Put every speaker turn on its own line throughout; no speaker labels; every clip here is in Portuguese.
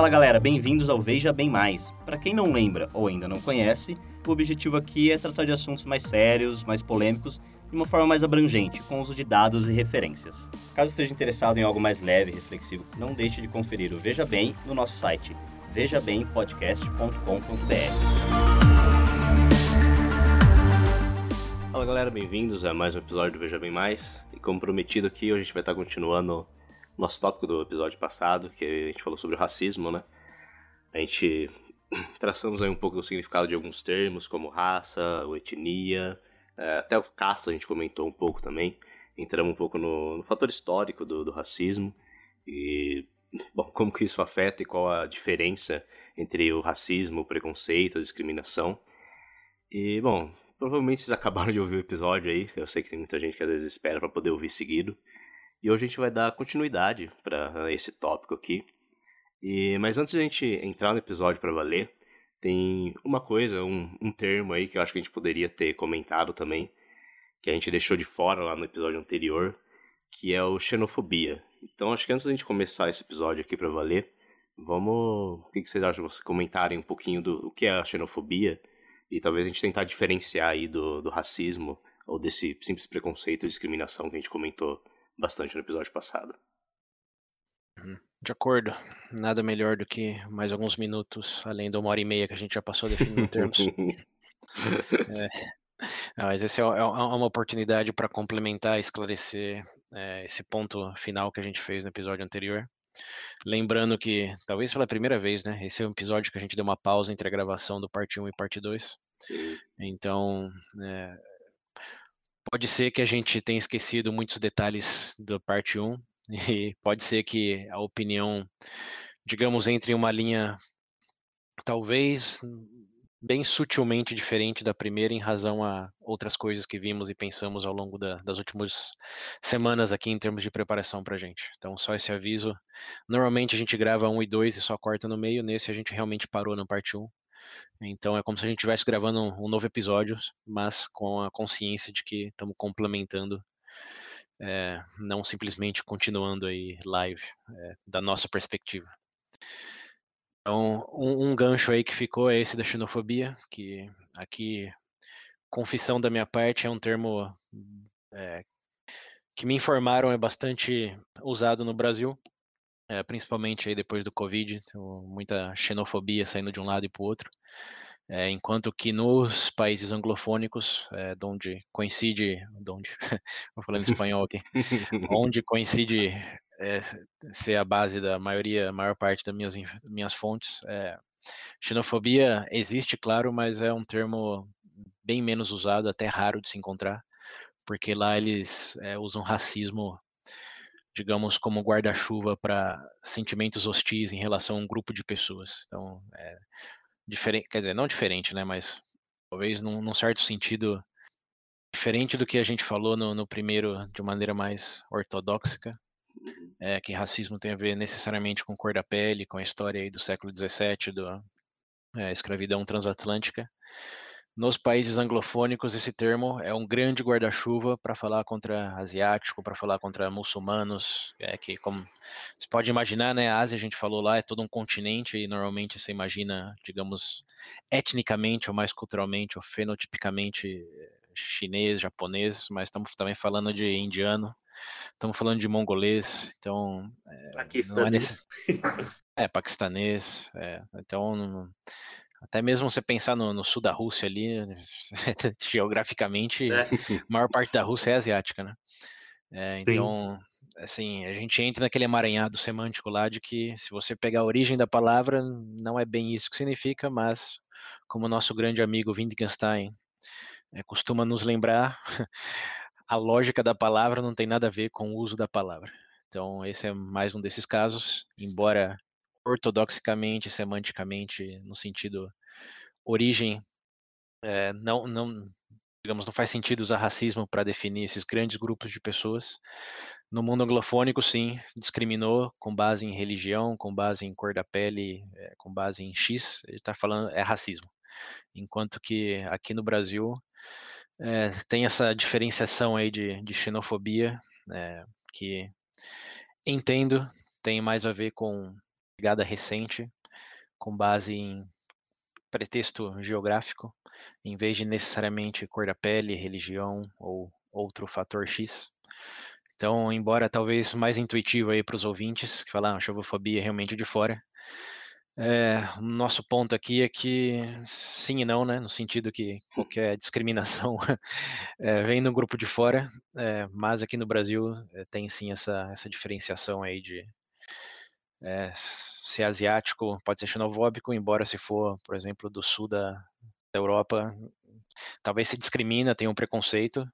Fala galera, bem-vindos ao Veja Bem Mais. Para quem não lembra ou ainda não conhece, o objetivo aqui é tratar de assuntos mais sérios, mais polêmicos, de uma forma mais abrangente, com uso de dados e referências. Caso esteja interessado em algo mais leve e reflexivo, não deixe de conferir o Veja Bem no nosso site, vejabempodcast.com.br. Fala galera, bem-vindos a mais um episódio do Veja Bem Mais. E como prometido aqui, a gente vai estar continuando nosso tópico do episódio passado, que a gente falou sobre o racismo, né? A gente traçamos aí um pouco do significado de alguns termos, como raça, ou etnia, é, até o caça a gente comentou um pouco também. Entramos um pouco no, no fator histórico do, do racismo e bom, como que isso afeta e qual a diferença entre o racismo, o preconceito, a discriminação. E, bom, provavelmente vocês acabaram de ouvir o episódio aí, eu sei que tem muita gente que às vezes espera para poder ouvir seguido. E hoje a gente vai dar continuidade para esse tópico aqui. E, mas antes de a gente entrar no episódio para valer, tem uma coisa, um, um termo aí que eu acho que a gente poderia ter comentado também, que a gente deixou de fora lá no episódio anterior, que é o xenofobia. Então acho que antes da gente começar esse episódio aqui para valer, vamos. O que vocês acham vocês comentarem um pouquinho do o que é a xenofobia e talvez a gente tentar diferenciar aí do, do racismo ou desse simples preconceito e discriminação que a gente comentou bastante no episódio passado.
Uhum. De acordo. Nada melhor do que mais alguns minutos, além da uma hora e meia que a gente já passou definindo termos. é. mas essa é, é, é uma oportunidade para complementar e esclarecer é, esse ponto final que a gente fez no episódio anterior. Lembrando que, talvez pela primeira vez, né? Esse é um episódio que a gente deu uma pausa entre a gravação do parte 1 e parte 2. Sim. Então, é, Pode ser que a gente tenha esquecido muitos detalhes da parte 1 e pode ser que a opinião, digamos, entre uma linha talvez bem sutilmente diferente da primeira em razão a outras coisas que vimos e pensamos ao longo da, das últimas semanas aqui em termos de preparação para a gente. Então, só esse aviso. Normalmente a gente grava um e dois e só corta no meio. Nesse a gente realmente parou na parte 1. Então é como se a gente estivesse gravando um, novo episódio, mas com a consciência de que estamos complementando, é, não simplesmente continuando aí live é, da nossa perspectiva. Então, um, um, gancho aí que ficou é esse da xenofobia, que aqui, confissão da minha parte, é um termo é, que me informaram é bastante usado no Brasil, é, principalmente aí depois do Covid, então, muita xenofobia saindo de um lado e para o outro. É, enquanto que nos países anglofônicos, é, onde coincide, onde, vou falando espanhol aqui, onde coincide é, ser a base da maioria, maior parte das minhas, minhas fontes, é, xenofobia existe, claro, mas é um termo bem menos usado, até raro de se encontrar, porque lá eles é, usam racismo digamos, como guarda-chuva para sentimentos hostis em relação a um grupo de pessoas. Então, é diferente, quer dizer, não diferente, né, mas talvez num, num certo sentido diferente do que a gente falou no, no primeiro de maneira mais ortodoxa, uhum. é, que racismo tem a ver necessariamente com cor da pele, com a história aí do século XVII, da é, escravidão transatlântica. Nos países anglofônicos, esse termo é um grande guarda-chuva para falar contra asiático, para falar contra muçulmanos, é que como você pode imaginar, né, a Ásia a gente falou lá é todo um continente e normalmente você imagina, digamos, etnicamente ou mais culturalmente ou fenotipicamente eh, chinês, japonês, mas estamos também falando de indiano, estamos falando de mongolês, então
é, paquistanês,
é, é paquistanês, é, então até mesmo você pensar no, no sul da Rússia ali, geograficamente, é. a maior parte da Rússia é asiática, né? É, então, assim, a gente entra naquele emaranhado semântico lá de que se você pegar a origem da palavra, não é bem isso que significa, mas como o nosso grande amigo Wittgenstein é, costuma nos lembrar, a lógica da palavra não tem nada a ver com o uso da palavra. Então, esse é mais um desses casos, embora ortodoxicamente, semanticamente, no sentido origem, é, não, não, digamos, não faz sentido usar racismo para definir esses grandes grupos de pessoas. No mundo anglofônico, sim, discriminou com base em religião, com base em cor da pele, é, com base em X, ele está falando é racismo. Enquanto que aqui no Brasil é, tem essa diferenciação aí de, de xenofobia, que entendo tem mais a ver com chegada recente, com base em pretexto geográfico, em vez de necessariamente cor da pele, religião ou outro fator X. Então, embora talvez mais intuitivo aí para os ouvintes que falam, ah, xenofobia realmente de fora, é, nosso ponto aqui é que sim e não, né? No sentido que qualquer discriminação é, vem do grupo de fora, é, mas aqui no Brasil é, tem sim essa, essa diferenciação aí de é, ser asiático pode ser xenofóbico, embora se for, por exemplo, do sul da, da Europa, talvez se discrimina, tem um preconceito.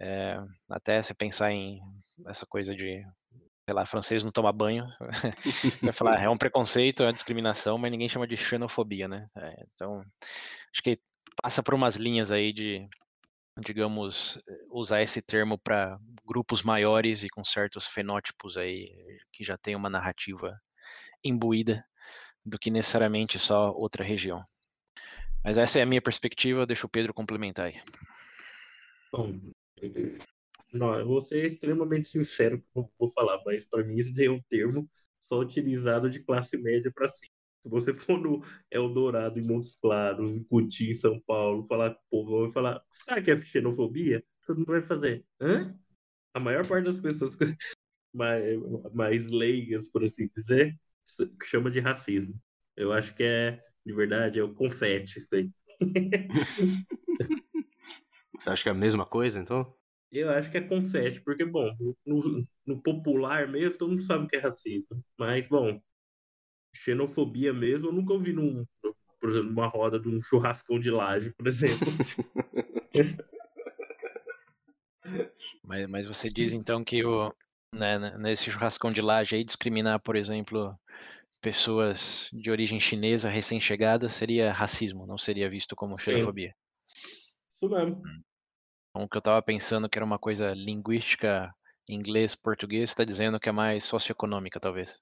É, até se pensar em essa coisa de sei lá, francês não toma banho, vai falar, é um preconceito, é uma discriminação, mas ninguém chama de xenofobia, né? É, então, acho que passa por umas linhas aí de, digamos, usar esse termo para grupos maiores e com certos fenótipos aí que já tem uma narrativa imbuída do que necessariamente só outra região. Mas essa é a minha perspectiva, deixa o Pedro complementar aí.
Bom, não, eu vou ser extremamente sincero vou falar, mas para mim esse é um termo só utilizado de classe média para cima. Se você for no Eldorado, em Montes Claros, em Cuti, em São Paulo, falar com o povo, vai falar, sabe o que é xenofobia? Todo mundo vai fazer, hã? A maior parte das pessoas mais, mais leigas, por assim dizer, chama de racismo. Eu acho que é, de verdade, é o confete isso aí.
Você acha que é a mesma coisa, então?
Eu acho que é confete, porque, bom, no, no, popular mesmo, todo mundo sabe que é racismo. Mas, bom, xenofobia mesmo, eu nunca ouvi num, por exemplo, numa roda de um churrascão de laje, por exemplo.
mas, mas você diz então que o, né, nesse churrascão de laje aí, discriminar, por exemplo, pessoas de origem chinesa recém-chegadas seria racismo, não seria visto como Sim. xenofobia.
Isso mesmo.
Hum. Então, o que eu estava pensando que era uma coisa linguística, inglês, português, está dizendo que é mais socioeconômica, talvez.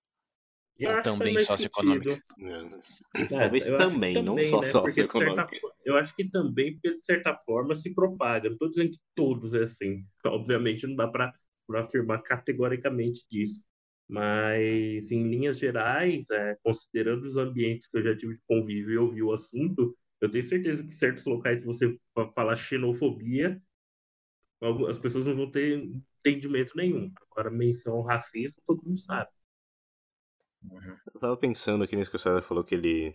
Eu Ou também socioeconômica.
É, Talvez também, também, não só né? socioeconômica.
Certa, eu acho que também, porque de certa forma se propaga. Não estou dizendo que todos é assim. Obviamente não dá para afirmar categoricamente disso. Mas, em linhas gerais, é, considerando os ambientes que eu já tive de convívio e ouvi o assunto, eu tenho certeza que certos locais, se você falar xenofobia, as pessoas não vão ter entendimento nenhum. Agora, menção ao racismo, todo mundo sabe.
Uhum. Eu tava pensando aqui nisso que o César falou que ele.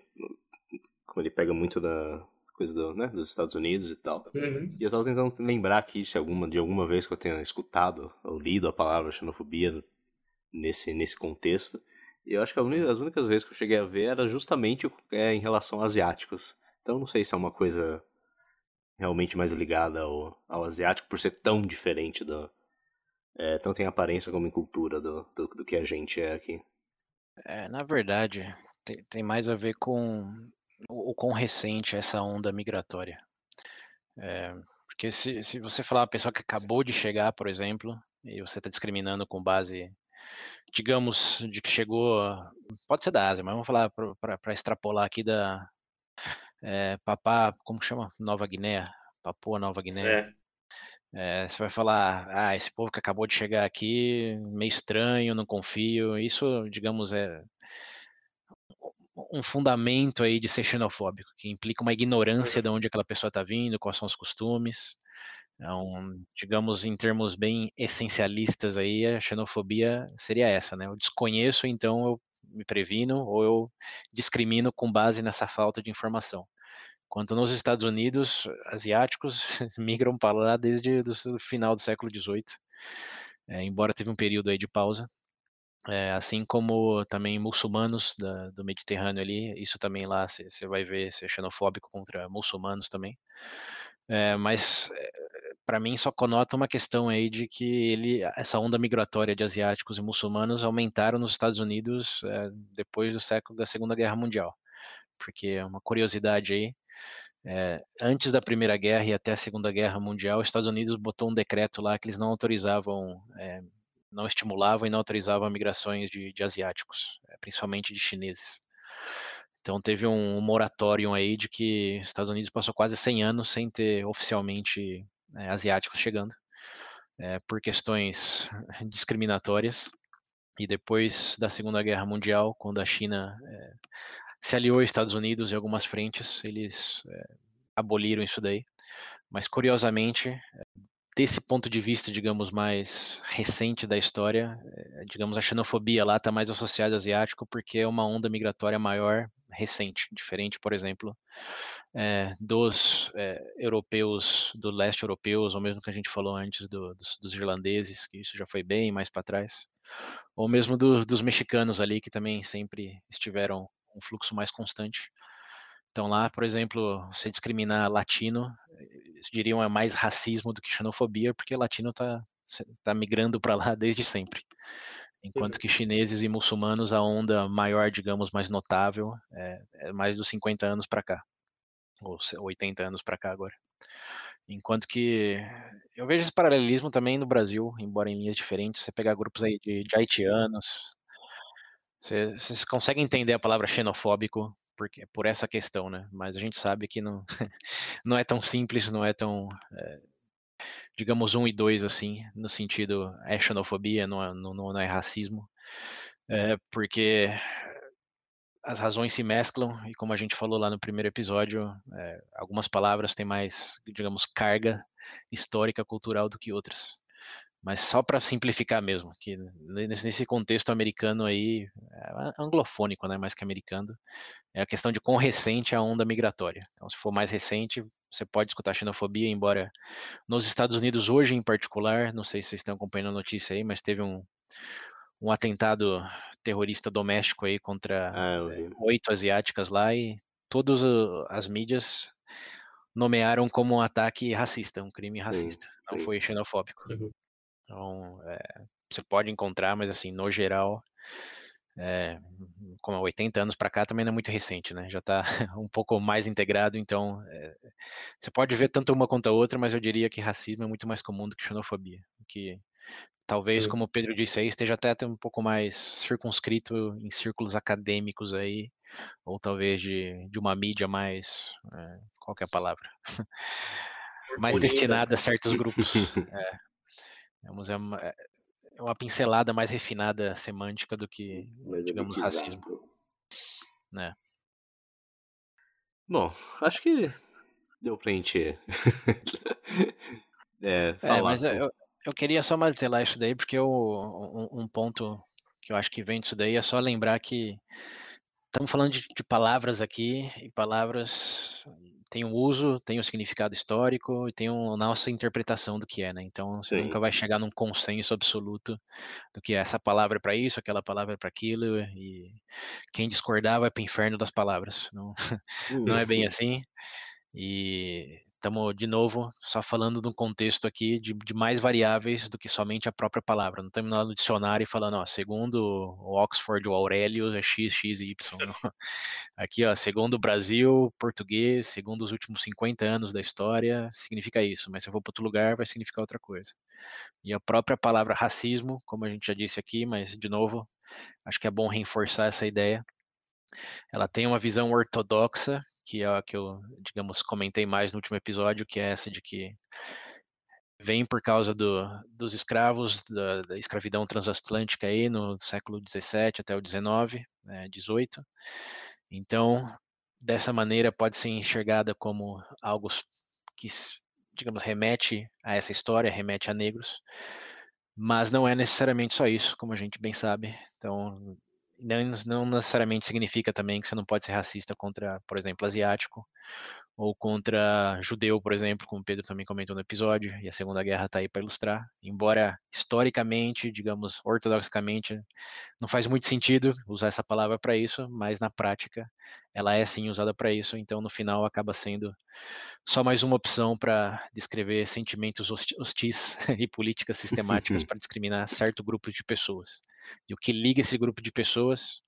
Como ele pega muito da coisa do, né, dos Estados Unidos e tal. Uhum. E eu tava tentando lembrar aqui se alguma, de alguma vez que eu tenha escutado ou lido a palavra xenofobia nesse, nesse contexto. E eu acho que as únicas vezes que eu cheguei a ver era justamente é, em relação a asiáticos. Então não sei se é uma coisa realmente mais ligada ao, ao asiático por ser tão diferente do. É, tanto em aparência como em cultura do, do, do que a gente é aqui.
É, na verdade, tem, mais a ver com o, quão recente é essa onda migratória. É, porque se, se você falar uma pessoa que acabou de chegar, por exemplo, e você está discriminando com base, digamos, de que chegou, pode ser da Ásia, mas vamos falar para extrapolar aqui da, é, Papá, como chama? Nova Guiné, Papua Nova Guiné. É. É, você vai falar, ah, esse povo que acabou de chegar aqui, meio estranho, não confio. Isso, digamos, é um fundamento aí de ser xenofóbico, que implica uma ignorância de onde aquela pessoa está vindo, quais são os costumes. Então, digamos, em termos bem essencialistas aí, a xenofobia seria essa, né? Eu desconheço, então eu me previno ou eu discrimino com base nessa falta de informação. Quanto nos Estados Unidos, asiáticos migram para lá desde o final do século XVIII, é, embora teve um período aí de pausa. É, assim como também muçulmanos da, do Mediterrâneo ali, isso também lá você vai ver ser xenofóbico contra muçulmanos também. É, mas é, para mim só conota uma questão aí de que ele, essa onda migratória de asiáticos e muçulmanos aumentaram nos Estados Unidos é, depois do século da Segunda Guerra Mundial, porque é uma curiosidade aí, é, antes da Primeira Guerra e até a Segunda Guerra Mundial, os Estados Unidos botou um decreto lá que eles não autorizavam, é, não estimulavam e não autorizavam migrações de, de asiáticos, principalmente de chineses. Então teve um moratório aí de que os Estados Unidos passou quase 100 anos sem ter oficialmente é, asiáticos chegando, por questões discriminatórias. e depois da Segunda Guerra Mundial, quando a China se aliou aos Estados Unidos em algumas frentes, eles é, aboliram isso daí. Mas curiosamente, desse ponto de vista, digamos, mais recente da história, é, digamos, a xenofobia lá está mais associada ao asiático porque é uma onda migratória maior recente, diferente, por exemplo, é, dos é, europeus, do leste europeus, ou mesmo que a gente falou antes do, dos, dos, irlandeses, que isso já foi bem mais para trás, ou mesmo do, dos mexicanos ali, que também sempre estiveram um fluxo mais constante. Então lá, por exemplo, você discriminar latino, eles diriam é mais racismo do que xenofobia, porque latino está tá migrando para lá desde sempre. Enquanto que chineses e muçulmanos, a onda maior, digamos, mais notável, é, é mais dos 50 anos para cá, ou 80 anos para cá agora. Enquanto que eu vejo esse paralelismo também no Brasil, embora em linhas diferentes. Você pegar grupos aí de, de haitianos, você, você consegue entender a palavra xenofóbico por essa questão, né? Mas a gente sabe que não, não é tão simples, não é tão, é, digamos, um e dois, assim, no sentido, é xenofobia, não é, não, não é racismo, é, porque as razões se mesclam e como a gente falou lá no primeiro episódio, é, algumas palavras têm mais, digamos, carga histórica, cultural do que outras. Mas só para simplificar mesmo, que nesse contexto americano aí, é anglofônico, né, mais que americano, é a questão de quão recente é a onda migratória. Então, se for mais recente, você pode escutar xenofobia, embora nos Estados Unidos hoje em particular, não sei se vocês estão acompanhando a notícia aí, mas teve um, um atentado terrorista doméstico aí contra ah, oito asiáticas lá e todas as mídias nomearam como um ataque racista, um crime racista, sim, não sim. foi xenofóbico. Uhum. Então, é, você pode encontrar, mas assim, no geral, é, como 80 anos para cá também não é muito recente, né? Já está um pouco mais integrado, então é, você pode ver tanto uma quanto a outra, mas eu diria que racismo é muito mais comum do que xenofobia, que talvez, como o Pedro disse aí, esteja até um pouco mais circunscrito em círculos acadêmicos aí, ou talvez de, de uma mídia mais, é, qual é a palavra? mais destinada a certos grupos. É. É uma, é, é uma pincelada mais refinada semântica do que, mais digamos, racismo. Né?
Bom, acho que deu pra gente é, falar. É,
mas eu, eu queria só martelar isso daí, porque eu, um, um, ponto que eu acho que vem disso daí é só lembrar que estamos falando de, de palavras aqui, e palavras tem um uso, tem um significado histórico e tem a nossa interpretação do que é, né? Então você Sim. nunca vai chegar num consenso absoluto do que é essa palavra para isso, aquela palavra para aquilo e quem discordar vai para o inferno das palavras. Não, não é bem assim. E Estamos, de novo, só falando de um contexto aqui de, de, mais variáveis do que somente a própria palavra. Não estamos lá no dicionário falando, ó, segundo o Oxford, o Aurélio, é X, X e Y. aqui, ó, segundo o Brasil, português, segundo os últimos 50 anos da história, significa isso. Mas se eu for para outro lugar, vai significar outra coisa. E a própria palavra racismo, como a gente já disse aqui, mas, de novo, acho que é bom reforçar essa ideia. Ela tem uma visão ortodoxa que é a que eu, digamos, comentei mais no último episódio, que é essa de que vem por causa do, dos escravos, da, da, escravidão transatlântica aí no século 17 até o 19, né, 18. Então, dessa maneira pode ser enxergada como algo que, digamos, remete a essa história, remete a negros, mas não é necessariamente só isso, como a gente bem sabe. Então, não, não necessariamente significa também que você não pode ser racista contra, por exemplo, asiático, ou contra judeu, por exemplo, como o Pedro também comentou no episódio, e a Segunda Guerra está aí para ilustrar. Embora historicamente, digamos, ortodoxamente, não faz muito sentido usar essa palavra para isso, mas na prática ela é sim usada para isso, então no final acaba sendo só mais uma opção para descrever sentimentos hostis e políticas sistemáticas para discriminar certo grupo de pessoas. E o que liga esse grupo de pessoas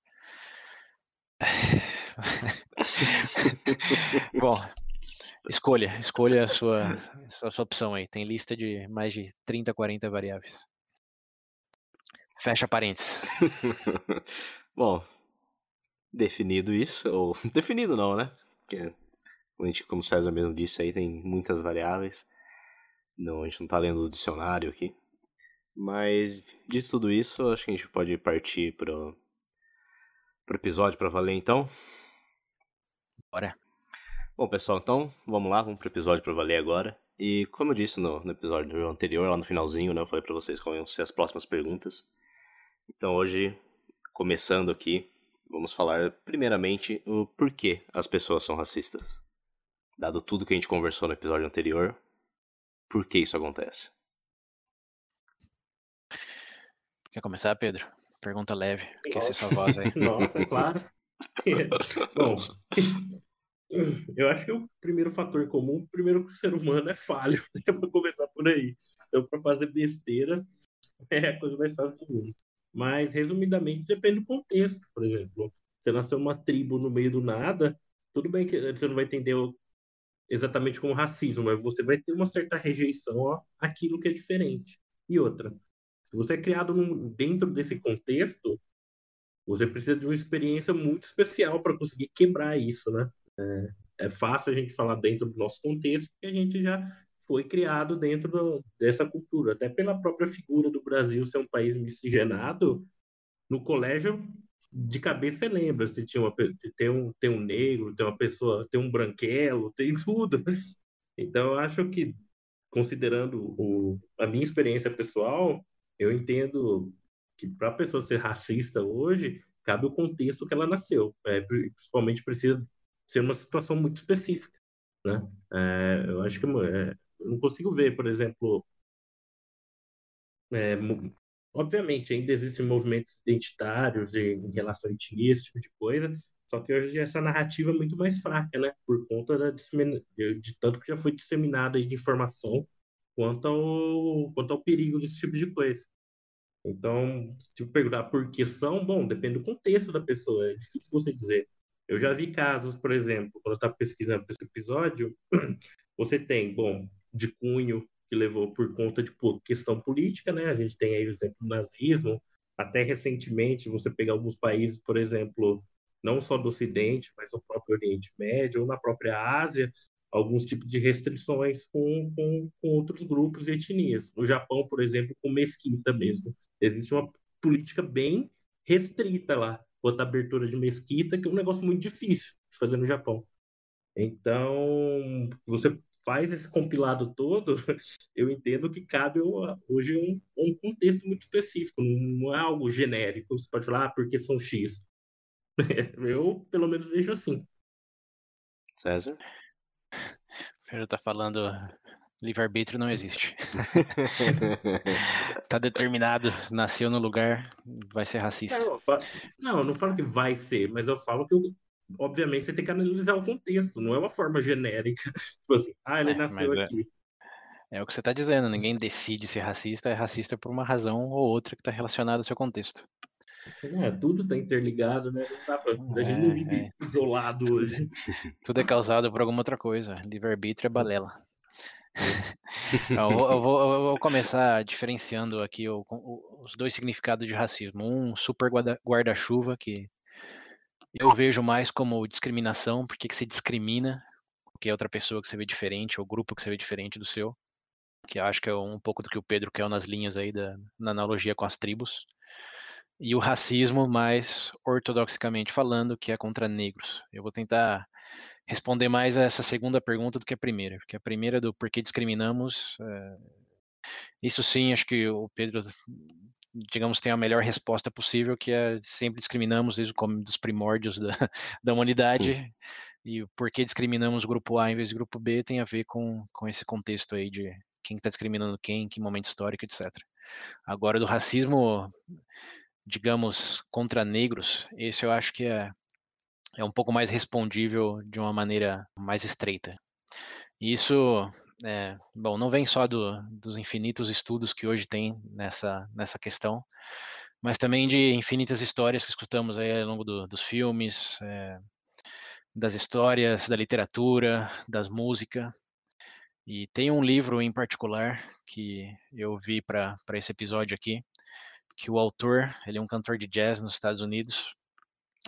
Bom, escolha, escolha a sua, a sua opção aí. Tem lista de mais de 30, 40 variáveis. Fecha parênteses.
Bom, definido isso, ou definido não, né? Porque, como o César mesmo disse aí, tem muitas variáveis. Não, a gente não tá lendo o dicionário aqui. Mas, disso tudo isso, acho que a gente pode partir pro, pro episódio para valer, então.
Bora.
Bom, pessoal, então, vamos lá, vamos pro episódio para valer agora. E, como eu disse no, no episódio anterior, lá no finalzinho, né, eu falei para vocês quais iam ser as próximas perguntas. Então, hoje, começando aqui, vamos falar primeiramente o porquê as pessoas são racistas. Dado tudo que a gente conversou no episódio anterior, por que isso acontece?
Quer começar, Pedro? Pergunta leve, porque você só voz aí.
Nossa, é claro. Bom, eu acho que o primeiro fator comum, primeiro que o ser humano é falho, né? Vou começar por aí. Então, para fazer besteira, é a coisa mais fácil do mundo. Mas, resumidamente, depende do contexto. Por exemplo, você nasceu uma tribo no meio do nada, tudo bem que você não vai entender exatamente como racismo, mas você vai ter uma certa rejeição àquilo que é diferente. E outra, se você é criado num, dentro desse contexto, você precisa de uma experiência muito especial para conseguir quebrar isso, né? É, é, fácil a gente falar dentro do nosso contexto, porque a gente já foi criado dentro do, dessa cultura. Até pela própria figura do Brasil ser um país miscigenado, no colégio, de cabeça você lembra se tinha uma, tem, um, tem um negro, tem uma pessoa, tem um branquelo, tem tudo. Então, eu acho que, considerando o, a minha experiência pessoal, eu entendo que para a pessoa ser racista hoje, cabe o contexto que ela nasceu. É, principalmente precisa ser uma situação muito específica. Né? É, eu acho que é, eu não consigo ver, por exemplo, é, obviamente ainda existem movimentos identitários em relação a etnia, esse tipo de coisa, só que hoje essa narrativa é muito mais fraca, né? Por conta da de, de tanto que já foi disseminado aí de informação quanto ao, quanto ao perigo desse tipo de coisa. Então, se perguntar por que são, bom, depende do contexto da pessoa, é difícil você dizer. Eu já vi casos, por exemplo, quando eu estava pesquisando esse episódio, você tem, bom, de cunho que levou por conta de questão política, né? A gente tem aí o exemplo do nazismo, até recentemente você pegar alguns países, por exemplo, não só do Ocidente, mas no próprio Oriente Médio ou na própria Ásia, alguns tipos de restrições com, com, com outros grupos e etnias. No Japão, por exemplo, com mesquita mesmo. Existe uma política bem restrita lá quanto à abertura de mesquita, que é um negócio muito difícil de fazer no Japão. Então, você faz esse compilado todo, eu entendo que cabe hoje um, um contexto muito específico, não é algo genérico. Você pode falar, ah, porque são X. Eu, pelo menos, vejo assim.
César?
Pedro tá falando livre-arbítrio não existe. tá determinado, nasceu no lugar, vai ser racista.
Não, eu, falo, não, eu não falo que vai ser, mas eu falo que, obviamente, você tem que analisar o contexto, não é uma forma genérica. Tipo assim, ah, ele é, nasceu é aqui.
É, é, o que você está dizendo, ninguém decide ser racista, é racista por uma razão ou outra que está relacionada ao seu contexto.
É, tudo está interligado, né? Pra, a gente não vive é. isolado hoje.
Tudo é causado por alguma outra coisa. Livre-arbítrio é balela. eu, vou, eu, vou, eu, vou, começar diferenciando aqui o, o, os dois significados de racismo. Um super guarda-chuva, que eu vejo mais como discriminação, porque que você discrimina qualquer outra pessoa que você vê diferente, ou grupo que você vê diferente do seu. Que acho que é um pouco do que o Pedro quer nas linhas aí, da, na analogia com as tribos e o racismo mais ortodoxicamente falando, que é contra negros. Eu vou tentar responder mais a essa segunda pergunta do que a primeira, porque a primeira do por que discriminamos, é, isso sim, acho que o Pedro, digamos, tem a melhor resposta possível, que é sempre discriminamos desde o dos primórdios da, da humanidade, sim. e o porquê discriminamos o grupo A em vez do grupo B tem a ver com, com esse contexto aí de quem está discriminando quem, em que momento histórico, etc. Agora, do racismo, digamos, contra negros, esse eu acho que é, é um pouco mais respondível de uma maneira mais estreita. E isso, é, bom, não vem só do, dos infinitos estudos que hoje tem nessa, nessa questão, mas também de infinitas histórias que escutamos aí ao longo do, dos filmes, é, das histórias, da literatura, das músicas. E tem um livro em particular que eu vi para esse episódio aqui, que o autor, ele é um cantor de jazz nos Estados Unidos,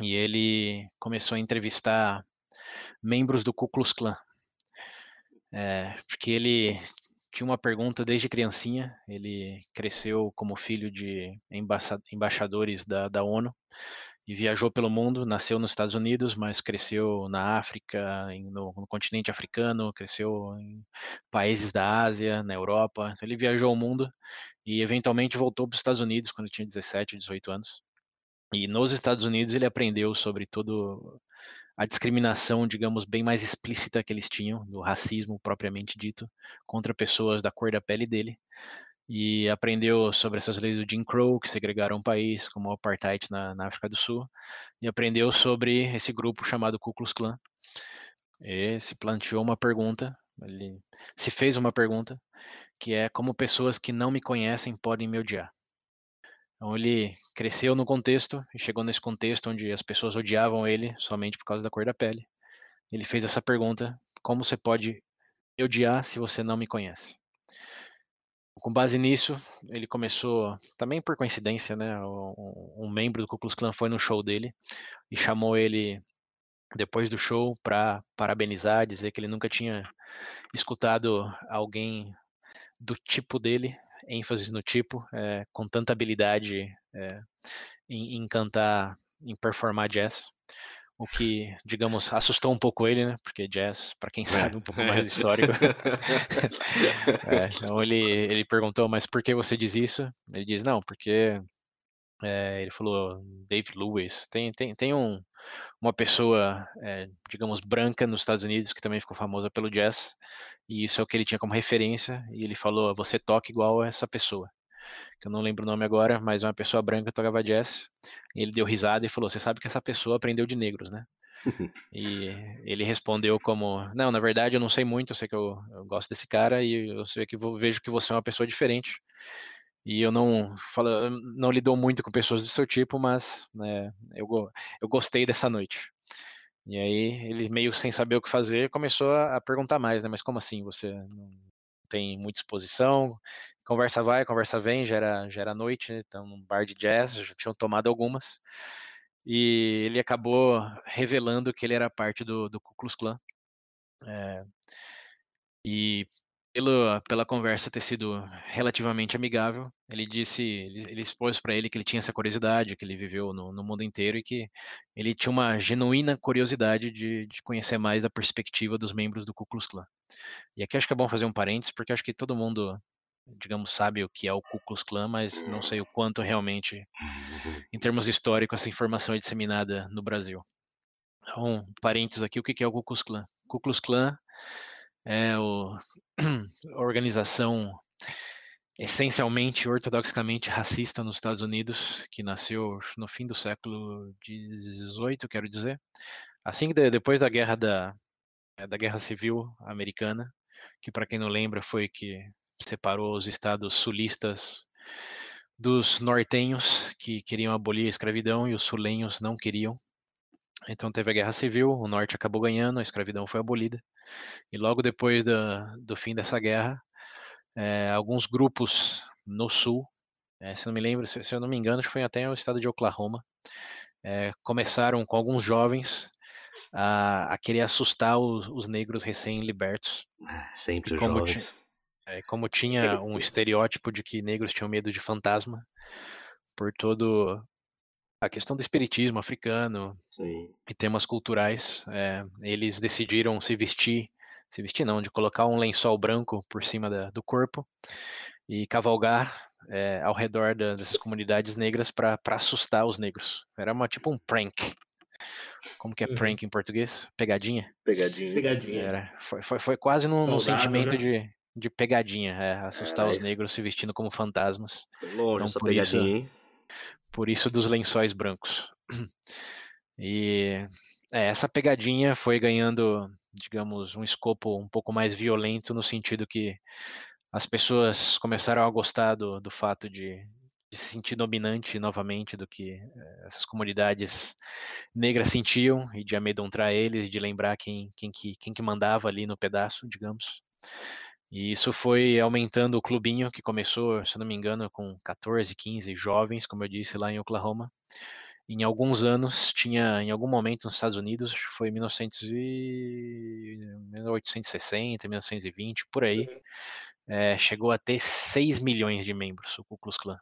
e ele começou a entrevistar membros do Ku Klux Klan. É, porque ele tinha uma pergunta desde criancinha. Ele cresceu como filho de embaixadores da, da ONU e viajou pelo mundo. Nasceu nos Estados Unidos, mas cresceu na África, no, no, continente africano, cresceu em países da Ásia, na Europa. Então, ele viajou o mundo e eventualmente voltou para os Estados Unidos quando tinha 17, 18 anos. E nos Estados Unidos ele aprendeu sobre todo a discriminação, digamos, bem mais explícita que eles tinham, do racismo propriamente dito, contra pessoas da cor da pele dele. E aprendeu sobre essas leis do Jim Crow, que segregaram o país, como o apartheid na, na África do Sul, e aprendeu sobre esse grupo chamado Ku Klux Klan. E se planteou uma pergunta, ele se fez uma pergunta, que é como pessoas que não me conhecem podem me odiar. Então ele cresceu no contexto e chegou nesse contexto onde as pessoas odiavam ele somente por causa da cor da pele. Ele fez essa pergunta: como você pode me odiar se você não me conhece? Com base nisso, ele começou, também por coincidência, né? Um, um membro do Ku Klux Klan foi no show dele e chamou ele depois do show para parabenizar, dizer que ele nunca tinha escutado alguém do tipo dele ênfase no tipo, é, com tanta habilidade é, em, em, cantar, em performar jazz, o que, digamos, assustou um pouco ele, né? Porque jazz, para quem é. sabe um pouco mais histórico. então ele, ele perguntou, mas por que você diz isso? Ele diz, não, porque ele falou, Dave Lewis, tem, tem, tem um, uma pessoa, é, digamos, branca nos Estados Unidos que também ficou famosa pelo jazz, e isso é o que ele tinha como referência, e ele falou, você toca igual a essa pessoa, que eu não lembro o nome agora, mas é uma pessoa branca que tocava jazz, e ele deu risada e falou, você sabe que essa pessoa aprendeu de negros, né? e ele respondeu como, não, na verdade eu não sei muito, eu sei que eu, eu gosto desse cara, e eu sei que vou, vejo que você é uma pessoa diferente, e eu não falo, não lido muito com pessoas do seu tipo, mas né, eu, eu gostei dessa noite. E aí ele meio sem saber o que fazer começou a, perguntar mais, né? Mas como assim? Você não tem muita exposição? Conversa vai, conversa vem, já era, já era noite, né? então num bar de jazz, já tinham tomado algumas. E ele acabou revelando que ele era parte do, do Ku Klux Klan. É, e pelo, pela conversa ter sido relativamente amigável, ele disse, ele, ele expôs para ele que ele tinha essa curiosidade, que ele viveu no, no, mundo inteiro e que ele tinha uma genuína curiosidade de, de conhecer mais a perspectiva dos membros do Ku Klux Klan. E aqui acho que é bom fazer um parênteses, porque acho que todo mundo, digamos, sabe o que é o Ku Klux Klan, mas não sei o quanto realmente, em termos históricos, essa informação é disseminada no Brasil. Então, parênteses aqui, o que é o Ku Klux Klan? Ku Klux Klan é o, a organização essencialmente ortodoxamente racista nos Estados Unidos, que nasceu no fim do século XVIII, quero dizer, assim que depois da guerra da, é, da guerra civil americana, que para quem não lembra foi que separou os estados sulistas dos nortenhos que queriam abolir a escravidão e os sulenhos não queriam. Então teve a guerra civil, o norte acabou ganhando, a escravidão foi abolida. E logo depois do, do fim dessa guerra, é, alguns grupos no sul, é, se não me lembro, se, se, eu não me engano, foi até o estado de Oklahoma, é, começaram com alguns jovens a, a querer assustar os, os negros recém-libertos.
Ah, sempre os jovens.
como tinha um estereótipo de que negros tinham medo de fantasma, por todo a questão do espiritismo africano Sim. e temas culturais, é, eles decidiram se vestir, se vestir não, de colocar um lençol branco por cima da, do corpo e cavalgar é, ao redor da, dessas comunidades negras para assustar os negros. Era uma tipo um prank. Como que é uhum. prank em português? Pegadinha?
Pegadinha.
Pegadinha.
Era, foi, foi, foi quase num, num sentimento né? de, de pegadinha, é, assustar é, os negros se vestindo como fantasmas.
Longe então, essa pegadinha, isso, hein?
Por isso dos lençóis brancos. E é, essa pegadinha foi ganhando, digamos, um escopo um pouco mais violento, no sentido que as pessoas começaram a gostar do, do fato de, de se sentir dominante novamente do que eh, essas comunidades negras sentiam e de amedrontar eles, de lembrar quem, quem, que, quem que mandava ali no pedaço, digamos. E isso foi aumentando o clubinho, que começou, se não me engano, com 14, 15 jovens, como eu disse, lá em Oklahoma. Em alguns anos, tinha, em algum momento nos Estados Unidos, foi 1900 e... 1860, 1920, por aí, é, chegou a ter 6 milhões de membros, o Ku Klux Klan,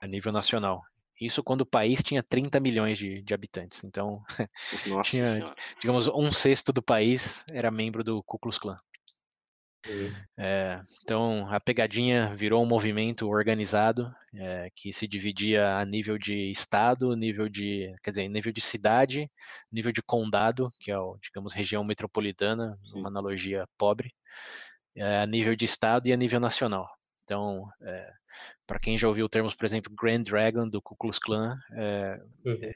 a nível nacional. Isso quando o país tinha 30 milhões de, de habitantes. Então, tinha, digamos, um sexto do país era membro do Ku Klux Klan. É, então, a pegadinha virou um movimento organizado é, que se dividia a nível de estado, nível de, quer dizer, nível de cidade, nível de condado, que é, o, digamos, região metropolitana, Sim. uma analogia pobre, é, a nível de estado e a nível nacional. Então, é, para quem já ouviu termos, por exemplo, Grand Dragon do Ku Klux Klan, é, uhum.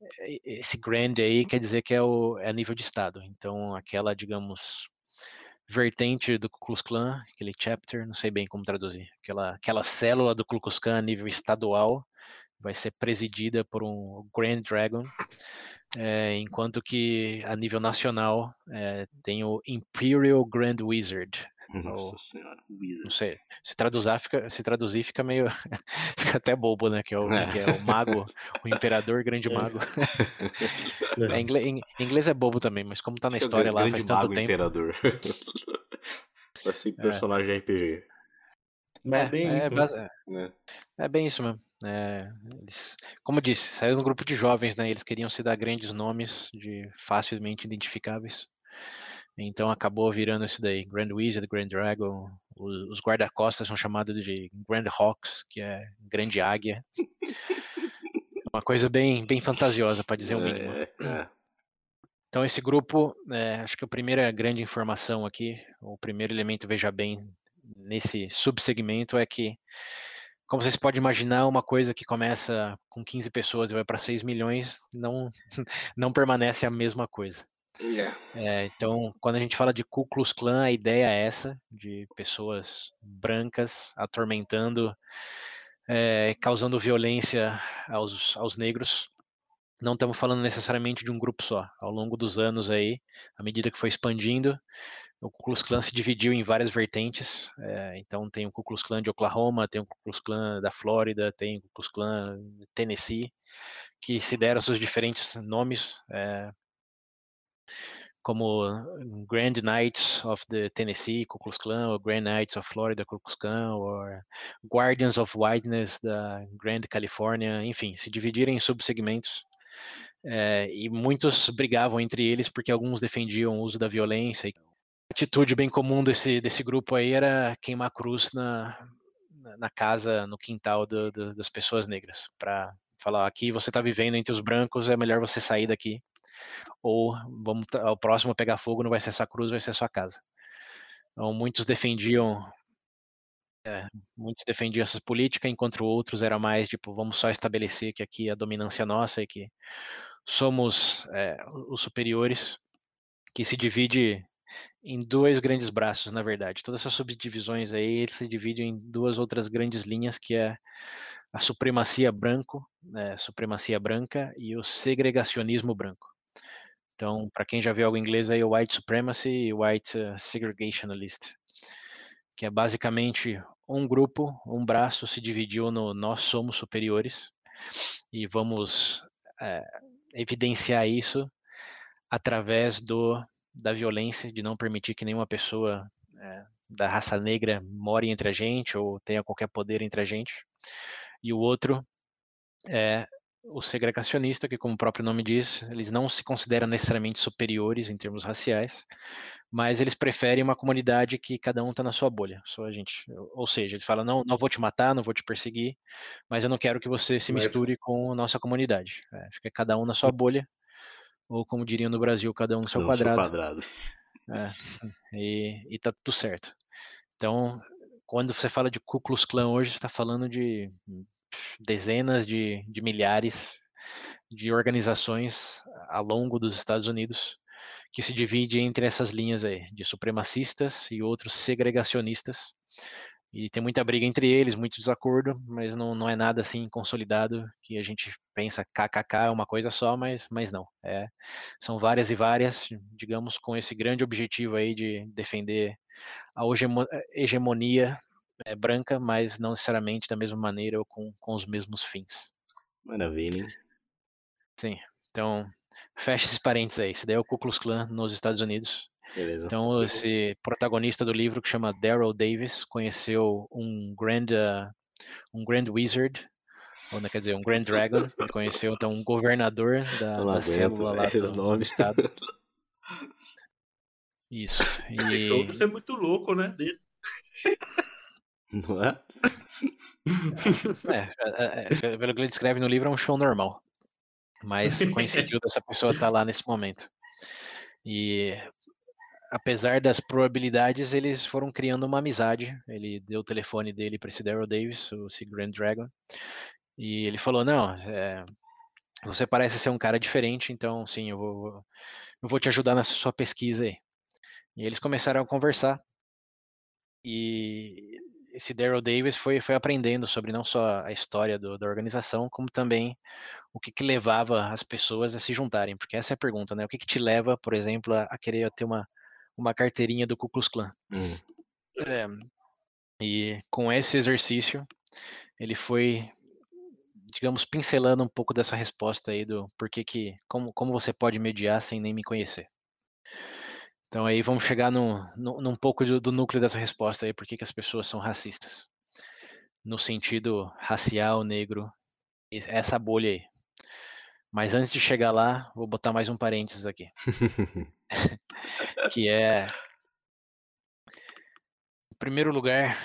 É, esse Grand aí quer dizer que é, o, é a nível de estado. Então, aquela, digamos, vertente do Ku Klux Klan, aquele chapter, não sei bem como traduzir, aquela, aquela célula do Ku Klux Klan a nível estadual vai ser presidida por um Grand Dragon, é, enquanto que a nível nacional é, tem o Imperial Grand Wizard,
nossa ou, senhora,
Não sei. Se traduzir fica, se traduzir fica meio. fica até bobo, né? Que é o, é. Que é o mago, o imperador grande é. mago. É. é, inglês, em inglês é bobo também, mas como tá na história lá faz tanto tempo.
imperador. Vai ser personagem é. RPG.
É, é, bem isso,
é, é, bem isso mesmo. É, eles, como eu disse, saiu um grupo de jovens, né? Eles queriam se dar grandes nomes de facilmente identificáveis. Então acabou virando isso daí, Grand Wizard, Grand Dragon, os guarda-costas são chamados de Grand Hawks, que é Grande Águia. Uma coisa bem, bem fantasiosa, para dizer o mínimo. É, é. Então esse grupo, é, acho que a primeira grande informação aqui, o primeiro elemento, veja bem, nesse subsegmento é que, como vocês podem imaginar, uma coisa que começa com 15 pessoas e vai para 6 milhões, não, não permanece a mesma coisa.
Yeah.
É, então, quando a gente fala de Ku Klux Klan, a ideia é essa, de pessoas brancas atormentando, é, causando violência aos, aos negros. Não estamos falando necessariamente de um grupo só. Ao longo dos anos aí, à medida que foi expandindo, o Ku Klux Klan se dividiu em várias vertentes. É, então tem o Ku Klux Klan de Oklahoma, tem o Ku Klux Klan da Flórida, tem o Ku Klux Klan Tennessee, que se deram seus diferentes nomes. Como Grand Knights of the Tennessee Ku Klux Klan, ou Grand Knights of Florida Ku Klux Klan, ou Guardians of Whiteness da Grand California, enfim, se dividiram em subsegmentos. É, e muitos brigavam entre eles porque alguns defendiam o uso da violência. A atitude bem comum desse, desse grupo aí era queimar cruz na, na casa, no quintal do, do, das pessoas negras, para falar aqui você está vivendo entre os brancos, é melhor você sair daqui ou vamos o próximo pegar fogo não vai ser essa cruz, vai ser a sua casa. Então, muitos defendiam é, muitos defendiam essa política, enquanto outros era mais tipo, vamos só estabelecer que aqui é a dominância nossa e que somos é, os superiores, que se divide em dois grandes braços, na verdade. Todas essas subdivisões aí, eles se dividem em duas outras grandes linhas, que é a supremacia branco, né, supremacia branca e o segregacionismo branco. Então, para quem já viu algo em inglês aí, White Supremacy e White uh, Segregationalist, que é basicamente um grupo, um braço se dividiu no nós somos superiores e vamos é, evidenciar isso através do da violência, de não permitir que nenhuma pessoa é, da raça negra more entre a gente ou tenha qualquer poder entre a gente. E o outro é o segregacionista, que como o próprio nome diz, eles não se consideram necessariamente superiores em termos raciais, mas eles preferem uma comunidade que cada um está na sua bolha, só a gente. Ou seja, ele fala, não, não vou te matar, não vou te perseguir, mas eu não quero que você se misture com a nossa comunidade. É, fica cada um na sua bolha, ou como diriam no Brasil, cada um no seu quadrado. quadrado. É, e, e tá tudo certo. Então, quando você fala de Ku Klux Klan hoje, você está falando de dezenas de, de milhares de organizações ao longo dos Estados Unidos que se divide entre essas linhas aí, de supremacistas e outros segregacionistas. E tem muita briga entre eles, muito desacordo, mas não, não é nada assim consolidado que a gente pensa KKK é uma coisa só, mas, mas não. É, são várias e várias, digamos, com esse grande objetivo aí de defender a hegemonia é, branca, mas não necessariamente da mesma maneira ou com, com os mesmos fins.
Maravilha.
Sim, então fecha esses parênteses aí. Esse daí é o Ku Klux Klan nos Estados Unidos.
Beleza.
Então, esse protagonista do livro, que chama Daryl Davis, conheceu um Grand, uh, um Grand Wizard, ou né, quer dizer, um Grand Dragon. Conheceu, então, um governador da, da célula lá do,
os
do
nomes.
estado. Isso.
Esse show
E,
ser muito louco, né?
Não é?
é, é, é, pelo que ele descreve no livro, é um show normal. Mas coincidiu dessa pessoa estar lá nesse momento. E apesar das probabilidades, eles foram criando uma amizade. Ele deu o telefone dele para esse Daryl Davis, o Grand Dragon, e ele falou: Não, é, você parece ser um cara diferente, então sim, eu vou, eu vou te ajudar nessa sua pesquisa aí. E eles começaram a conversar. E esse Daryl Davis foi, foi aprendendo sobre não só a história do- da organização, como também o que, que levava as pessoas a se juntarem. Porque essa é a pergunta, né? O que, que te leva, por exemplo, a, a querer ter uma, uma carteirinha do Ku Klux Klan?
Hum.
É, e com esse exercício, ele foi, digamos, pincelando um pouco dessa resposta aí do porquê que, como, como você pode mediar sem nem me conhecer. Então aí vamos chegar no, no, num pouco do, do núcleo dessa resposta aí, por que que as pessoas são racistas. No sentido racial, negro, essa bolha aí. Mas antes de chegar lá, vou botar mais um parênteses aqui, que é, em primeiro lugar,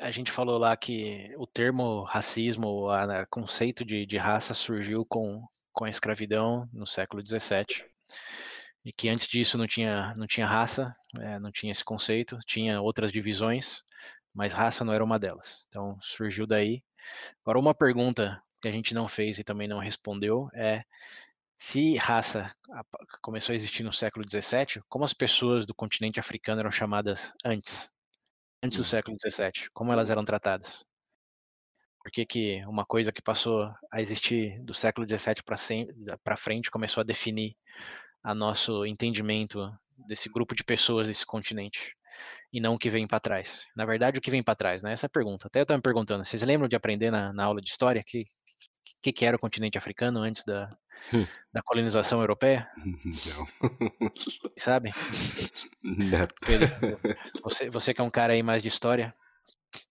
a gente falou lá que o termo racismo, o conceito de, de raça surgiu com, com a escravidão no século XVII e que antes disso não tinha, não tinha raça, eh, não tinha esse conceito, tinha outras divisões, mas raça não era uma delas. Então surgiu daí. Agora uma pergunta que a gente não fez e também não respondeu é se raça começou a existir no século XVII, como as pessoas do continente africano eram chamadas antes? Antes do
Hum.
século XVII, como elas eram tratadas? Por que, que uma coisa que passou a existir do século XVII para frente começou a definir a nosso entendimento desse grupo de pessoas desse continente e não o que vem para trás? Na verdade, o que vem para trás, né? Essa é a pergunta. Até eu estava me perguntando, vocês lembram de aprender na, na aula de história que que, que era o continente africano antes da,
Hum.
da colonização europeia?
Não.
Sabe?
Não.
Pedro, você, você que é um cara aí mais de história,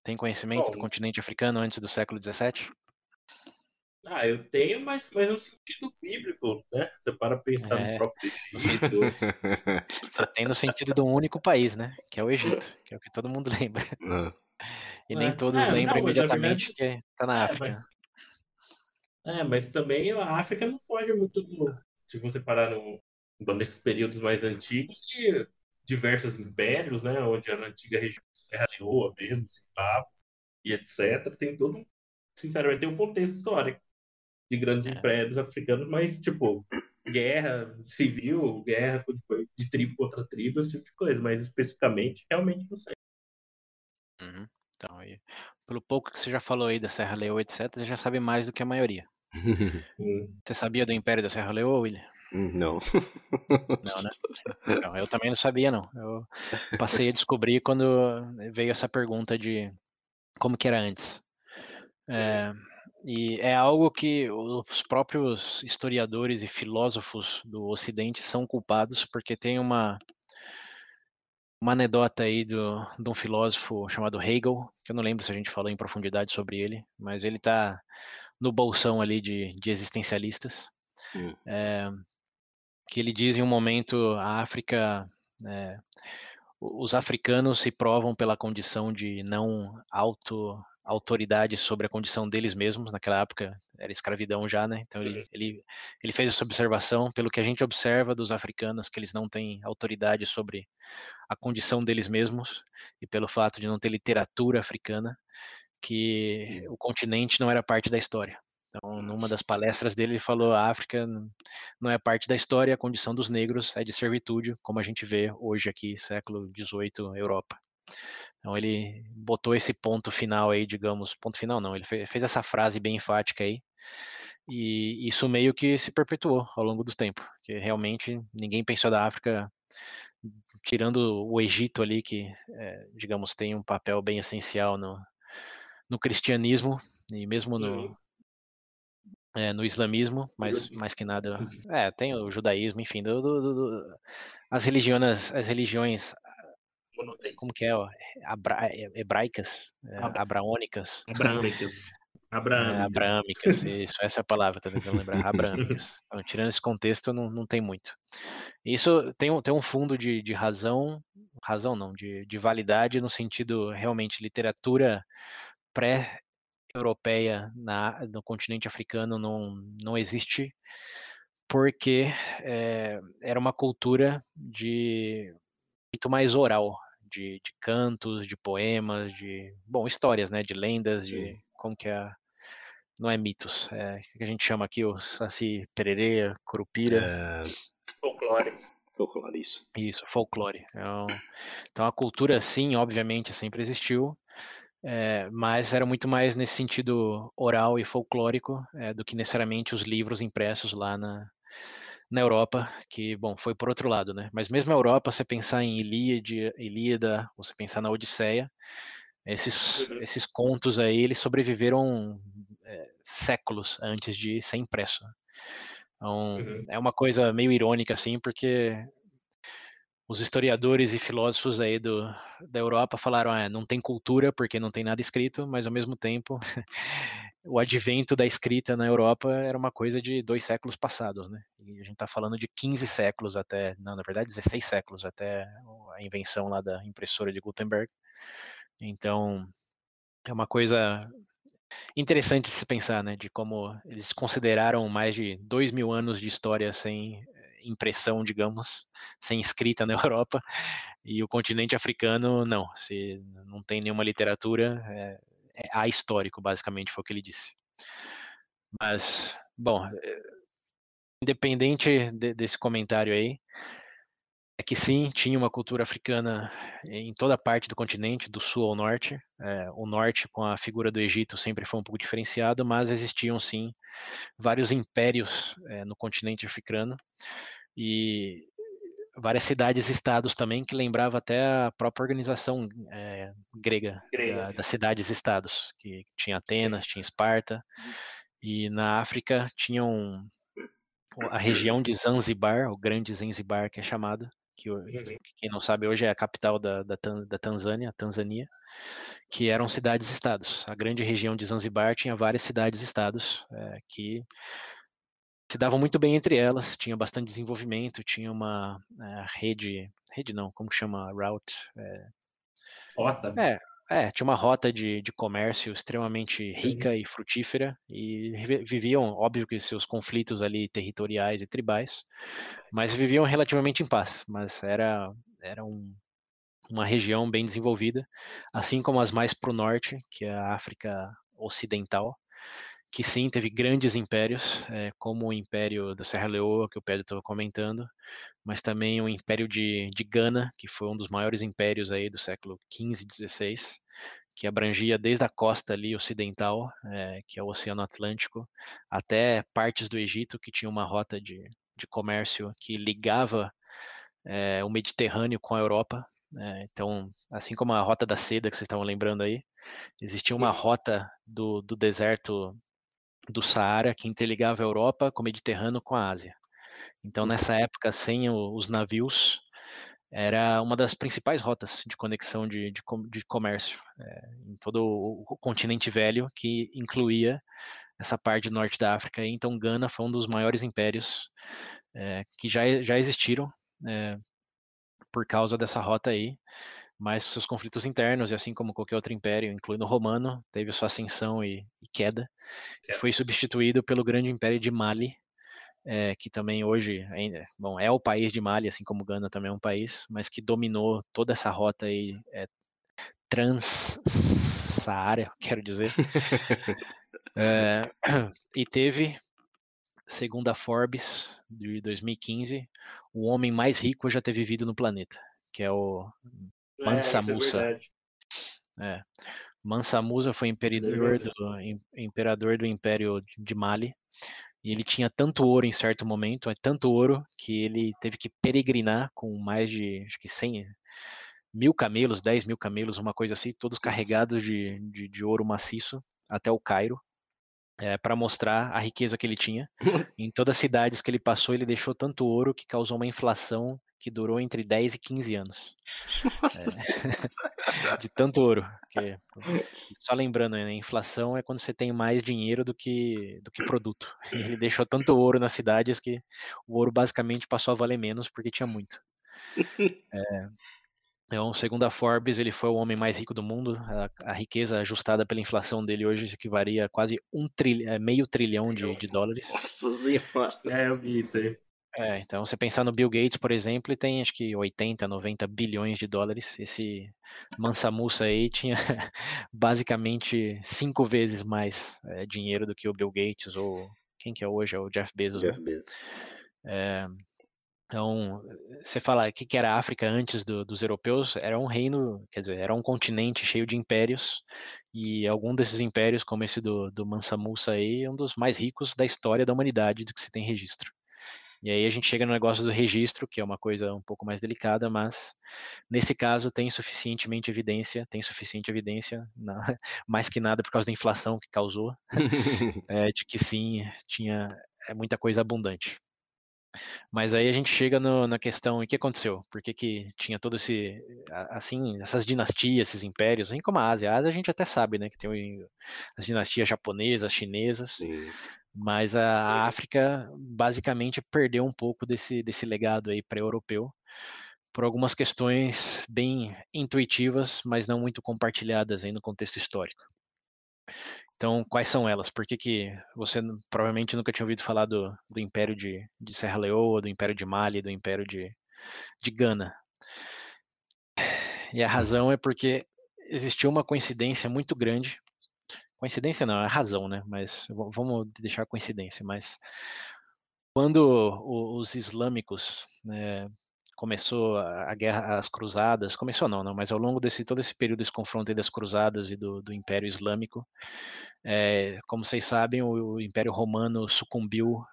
tem conhecimento do
Bom.
continente africano antes do século XVII?
Ah, eu tenho, mas, mas no sentido bíblico, né? Você para pensar
É,
no próprio Egito.
Você tem no sentido de um único país, né? Que é o Egito, que é o que todo mundo lembra.
Ah,
E nem
É.
todos
É,
lembram
não, mas
imediatamente que tá na
É,
África.
É, mas também a África não foge muito do. Se você parar no, nesses períodos mais antigos, de diversos impérios, né? Onde era a antiga região de Serra Leoa mesmo, Zimbábue e etc. Tem todo um. Sinceramente, tem um contexto histórico de grandes
É.
impérios africanos, mas, tipo, guerra civil, guerra de, de tribo contra tribo, esse tipo de coisa. Mas especificamente, realmente não sei.
Uhum. Então, aí, pelo pouco que você já falou aí da Serra Leoa, etc., você já sabe mais do que a maioria.
Hum.
Você sabia do Império da Serra Leoa, William?
Não.
Não, né? Não, eu também não sabia, não. Eu passei a descobrir quando veio essa pergunta de como que era antes. É, e é algo que os próprios historiadores e filósofos do Ocidente são culpados, porque tem uma uma anedota aí do, de um filósofo chamado Hegel, que eu não lembro se a gente falou em profundidade sobre ele, mas ele está no bolsão ali de, de existencialistas,
Hum.
é, que ele diz em um momento a África, é, os africanos se provam pela condição de não auto autoridade sobre a condição deles mesmos naquela época era escravidão já, né? Então ele, ele, ele fez essa observação pelo que a gente observa dos africanos que eles não têm autoridade sobre a condição deles mesmos e pelo fato de não ter literatura africana que o continente não era parte da história. Então, numa das palestras dele, ele falou: a África não é parte da história, a condição dos negros é de servitude, como a gente vê hoje aqui, século XVIII, Europa. Então, ele botou esse ponto final aí, digamos, ponto final não, ele fe- fez essa frase bem enfática aí, e isso meio que se perpetuou ao longo do tempo, que realmente ninguém pensou da África, tirando o Egito ali, que, eh, digamos, tem um papel bem essencial no, no cristianismo, e mesmo no,
Uhum.
é, no islamismo, mas mais que nada. É, tem o judaísmo, enfim, do, do, do, as religiões, as religiões como que é, ó, abra, é, hebraicas, é, Abra. abraônicas.
Abraâmicas.
Abraâmicas. É, abraâmicas, isso, essa é a palavra, tá tentando lembrar, abraâmicas. Então, tirando esse contexto, não, não tem muito. Isso tem um, tem um fundo de, de razão, razão não, de, de validade no sentido realmente literatura pré-europeia no continente africano não, não existe porque é, era uma cultura de muito mais oral, de, de, cantos, de poemas, de bom histórias, né, de lendas, Sim. de como que é não é mitos, é que a gente chama aqui o Saci Pererê, Curupira.
É... Folclore.
Folclore, isso.
Isso, folclore. Então, então a cultura, sim, obviamente, sempre existiu, é, mas era muito mais nesse sentido oral e folclórico é, do que necessariamente os livros impressos lá na, na Europa, que, bom, foi por outro lado, né? Mas mesmo a Europa, você pensar em Ilíada, Ilíada você pensar na Odisseia, esses, uhum. esses contos aí, eles sobreviveram é, séculos antes de ser impresso. Então, uhum. é uma coisa meio irônica, assim, porque os historiadores e filósofos aí do, da Europa falaram, ah, não tem cultura porque não tem nada escrito, mas ao mesmo tempo o advento da escrita na Europa era uma coisa de dois séculos passados, né? E a gente está falando de 15 séculos até, não, na verdade 16 séculos até a invenção lá da impressora de Gutenberg. Então, é uma coisa interessante se pensar, né, de como eles consideraram mais de dois mil anos de história sem eh, impressão, digamos, sem escrita na Europa, e o continente africano não, se não tem nenhuma literatura, é, é ahistórico, basicamente, foi o que ele disse. Mas, bom, eh, independente de, desse comentário aí, é que sim, tinha uma cultura africana em toda parte do continente, do sul ao norte. É, o norte, com a figura do Egito, sempre foi um pouco diferenciado, mas existiam sim vários impérios é, no continente africano e várias cidades-estados também, que lembrava até a própria organização é, grega, grega. Da, das cidades-estados, que tinha Atenas, sim. tinha Esparta, e na África tinham a região de Zanzibar, o grande Zanzibar que é chamado, que uhum. quem não sabe hoje é a capital da, da, da Tanzânia, Tanzânia, que eram cidades-estados. A grande região de Zanzibar tinha várias cidades-estados é, que se davam muito bem entre elas, tinha bastante desenvolvimento, tinha uma é, rede, rede não, como chama, route? É,
Rota.
É, é, tinha uma rota de, de comércio extremamente rica uhum. e frutífera e viviam, óbvio que seus conflitos ali territoriais e tribais, mas viviam relativamente em paz, mas era, era um, uma região bem desenvolvida, assim como as mais para o norte, que é a África Ocidental, que sim, teve grandes impérios, é, como o Império da Serra Leoa, que o Pedro estava comentando, mas também o Império de, de Gana, que foi um dos maiores impérios aí do século XV e XVI, que abrangia desde a costa ali ocidental, é, que é o Oceano Atlântico, até partes do Egito, que tinha uma rota de, de comércio que ligava é, o Mediterrâneo com a Europa. É, então, assim como a Rota da Seda, que vocês estavam lembrando aí, existia uma rota do, do deserto do Saara que interligava a Europa com o Mediterrâneo com a Ásia. Então, nessa época, sem os navios, era uma das principais rotas de conexão de, de, de comércio é, em todo o, o, continente velho, que incluía essa parte norte da África. Então, Gana foi um dos maiores impérios é, que já, já existiram é, por causa dessa rota aí mas seus conflitos internos, e assim como qualquer outro império, incluindo o romano, teve sua ascensão e, e queda, e foi substituído pelo grande império de Mali, é, que também hoje ainda, bom, é o país de Mali, assim como Gana também é um país, mas que dominou toda essa rota aí é, trans-Saara, quero dizer, é, e teve, segundo a Forbes de 2015, o homem mais rico já ter vivido no planeta, que é o Mansa Musa. É, é. Mansa Musa foi imperador do, imperador do Império de Mali. E ele tinha tanto ouro em certo momento, é tanto ouro, que ele teve que peregrinar com mais de, acho que 100 mil camelos, 10 mil camelos, uma coisa assim, todos carregados de, de, de ouro maciço até o Cairo. É, para mostrar a riqueza que ele tinha. em todas as cidades que ele passou, ele deixou tanto ouro que causou uma inflação que durou entre 10 e 15 anos. É, de tanto ouro. Que, só lembrando, né, inflação é quando você tem mais dinheiro do que, do que produto. Ele deixou tanto ouro nas cidades que o ouro basicamente passou a valer menos porque tinha muito. É, então, segundo a Forbes, ele foi o homem mais rico do mundo. A, a riqueza ajustada pela inflação dele hoje equivaria a quase um trilhão, é, meio trilhão de, de dólares.
Nossa senhora.
É, eu vi isso aí.
É, então você pensar no Bill Gates, por exemplo, ele tem acho que 80, 90 bilhões de dólares. Esse Mansa Musa aí tinha basicamente cinco vezes mais é, dinheiro do que o Bill Gates ou quem que é hoje? É o Jeff Bezos.
Jeff
né?
Bezos.
É, então, você fala o que, que era a África antes do, dos europeus? Era um reino, quer dizer, era um continente cheio de impérios, e algum desses impérios, como esse do, do Mansa Musa aí, é um dos mais ricos da história da humanidade do que se tem registro. E aí a gente chega no negócio do registro, que é uma coisa um pouco mais delicada, mas nesse caso tem suficientemente evidência, tem suficiente evidência, na, mais que nada por causa da inflação que causou, é, de que sim, tinha é muita coisa abundante. Mas aí a gente chega no, na questão, o que aconteceu? Por que, que tinha todo esse, assim, essas dinastias, esses impérios, assim como a Ásia. A Ásia a gente até sabe, né, que tem as dinastias japonesas, chinesas,
Sim.
mas a África basicamente perdeu um pouco desse, desse legado aí pré-europeu por algumas questões bem intuitivas, mas não muito compartilhadas aí no contexto histórico. Então, quais são elas? Por que, que você provavelmente nunca tinha ouvido falar do, do Império de, de Serra Leoa, do Império de Mali, do Império de, de Gana? E a razão é porque existiu uma coincidência muito grande. Coincidência não, é razão, né? Mas vamos deixar coincidência. Mas quando os islâmicos né, começou a guerra, as cruzadas, começou não, não, mas ao longo desse todo esse período desse confronto das cruzadas e do, do Império Islâmico, é, como vocês sabem, o, o Império Romano sucumbiu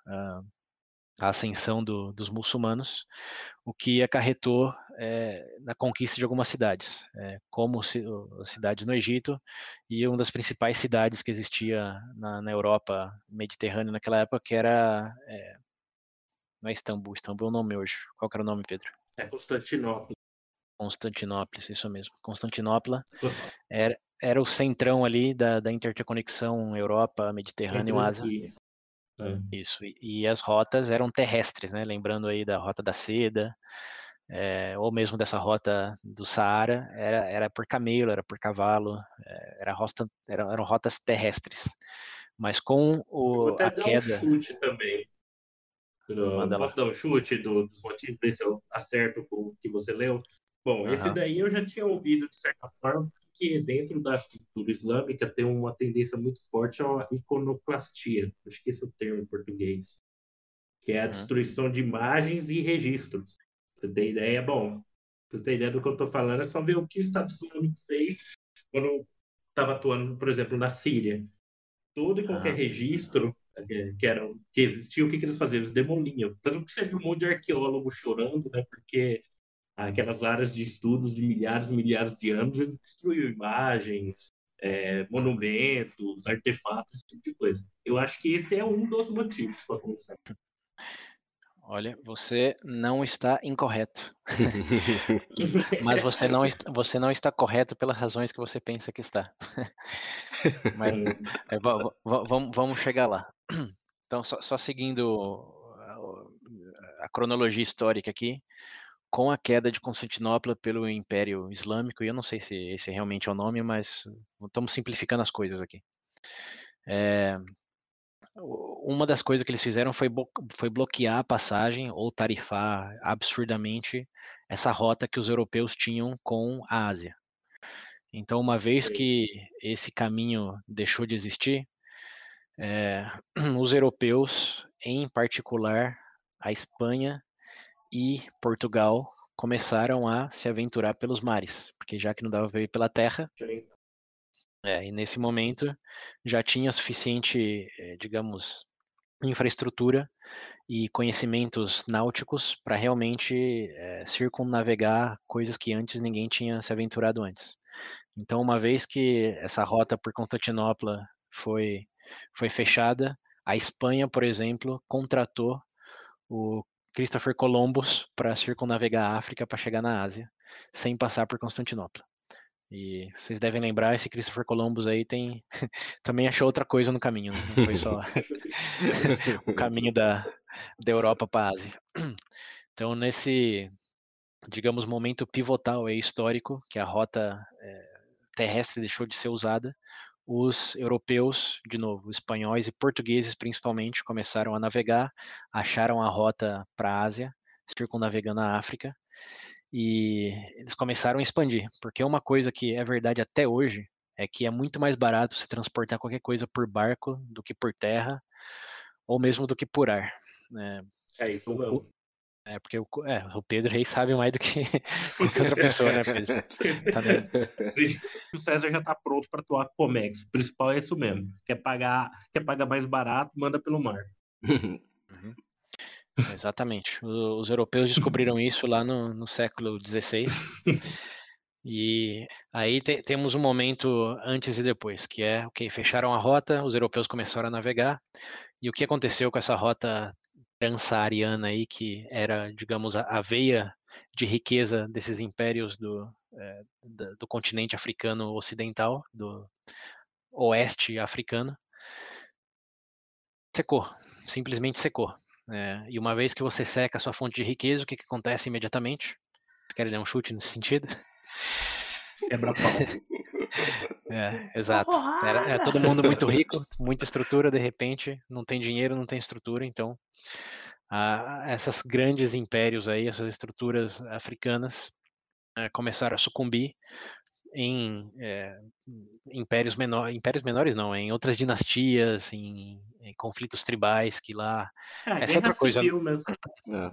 à ascensão do, dos muçulmanos, o que acarretou é, na conquista de algumas cidades, é, como as cidades no Egito e uma das principais cidades que existia na, na Europa Mediterrânea naquela época, que era não é Istambul, Istambul é o nome hoje. Qual era o nome, Pedro?
É Constantinopla.
Constantinopla, isso mesmo. Constantinopla era, era o centrão ali da, da interconexão Europa, Mediterrâneo, Ásia. Isso. É. Isso. E, e, as rotas eram terrestres, né? Lembrando aí da rota da seda, é, ou mesmo dessa rota do Saara, era, era por camelo, era por cavalo, é, era rota, eram, eram rotas terrestres. Mas com o,
a queda. Um chute também. Manda Posso lá. dar um chute do, dos motivos, ver se eu acerto com o que você leu? Bom, uhum. esse daí eu já tinha ouvido de certa forma, que dentro da cultura islâmica tem uma tendência muito forte à iconoclastia. Acho que esse é o termo em português. Que é a uhum. destruição de imagens e registros. Você tem ideia? Bom, você tem ideia do que eu estou falando, é só ver o que o Estado Islâmico fez quando estava atuando, por exemplo, na Síria. Todo e qualquer uhum. registro que, eram, que existia, o que, que eles faziam? Eles demoliam. Tanto que você viu um monte de arqueólogo chorando, né? Porque aquelas áreas de estudos de milhares e milhares de anos, eles destruíram imagens, é, monumentos, artefatos, esse tipo de coisa. Eu acho que esse é um dos motivos para começar.
Olha, você não está incorreto. Mas você não, você não está correto pelas razões que você pensa que está. Mas é, vamos, vamos chegar lá. Então, só, só seguindo a cronologia histórica aqui, com a queda de Constantinopla pelo Império Islâmico, e eu não sei se esse realmente é o nome, mas estamos simplificando as coisas aqui. É, uma das coisas que eles fizeram foi, foi bloquear a passagem ou tarifar absurdamente essa rota que os europeus tinham com a Ásia. Então, uma vez que esse caminho deixou de existir, é, os europeus, em particular a Espanha e Portugal, começaram a se aventurar pelos mares, porque já que não dava ir pela terra, é, e nesse momento já tinha suficiente, eh, digamos, infraestrutura e conhecimentos náuticos para realmente é, circunnavegar coisas que antes ninguém tinha se aventurado antes. Então, uma vez que essa rota por Constantinopla foi foi fechada. A Espanha, por exemplo, contratou o Christopher Columbus para circunnavegar a África para chegar na Ásia, sem passar por Constantinopla. E vocês devem lembrar, esse Christopher Columbus aí tem também achou outra coisa no caminho, né? não foi só o caminho da, da Europa para a Ásia. Então, nesse, digamos, momento pivotal aí, histórico, que a rota é, terrestre deixou de ser usada, os europeus, de novo, espanhóis e portugueses principalmente, começaram a navegar, acharam a rota para a Ásia, circunnavegando a África, e eles começaram a expandir, porque uma coisa que é verdade até hoje é que é muito mais barato se transportar qualquer coisa por barco do que por terra, ou mesmo do que por ar. Né?
É isso mesmo.
É, porque o, é, o Pedro aí sabe mais do que qualquer outra pessoa, né, Pedro? Tá
o César já tá pronto para atuar Comex. O principal é isso mesmo. Quer pagar, quer pagar mais barato, manda pelo mar.
Uhum. Exatamente. Os europeus descobriram isso lá no, no século XVI. E aí te, temos um momento antes e depois, que é, ok, fecharam a rota, os europeus começaram a navegar, e o que aconteceu com essa rota transsaariana aí, que era, digamos, a, a veia de riqueza desses impérios do, é, do, do continente africano ocidental, do oeste africano, secou, simplesmente secou. É, e uma vez que você seca a sua fonte de riqueza, o que, que acontece imediatamente? Você quer dar um chute nesse sentido?
Quebra pau.
É, exato. Era, é todo mundo muito rico, muita estrutura, de repente não tem dinheiro, não tem estrutura, então ah, essas grandes impérios aí, essas estruturas africanas eh, começaram a sucumbir em é, impérios menores, impérios menores não, em outras dinastias, em, em conflitos tribais que lá.
É, essa é outra coisa. Mesmo.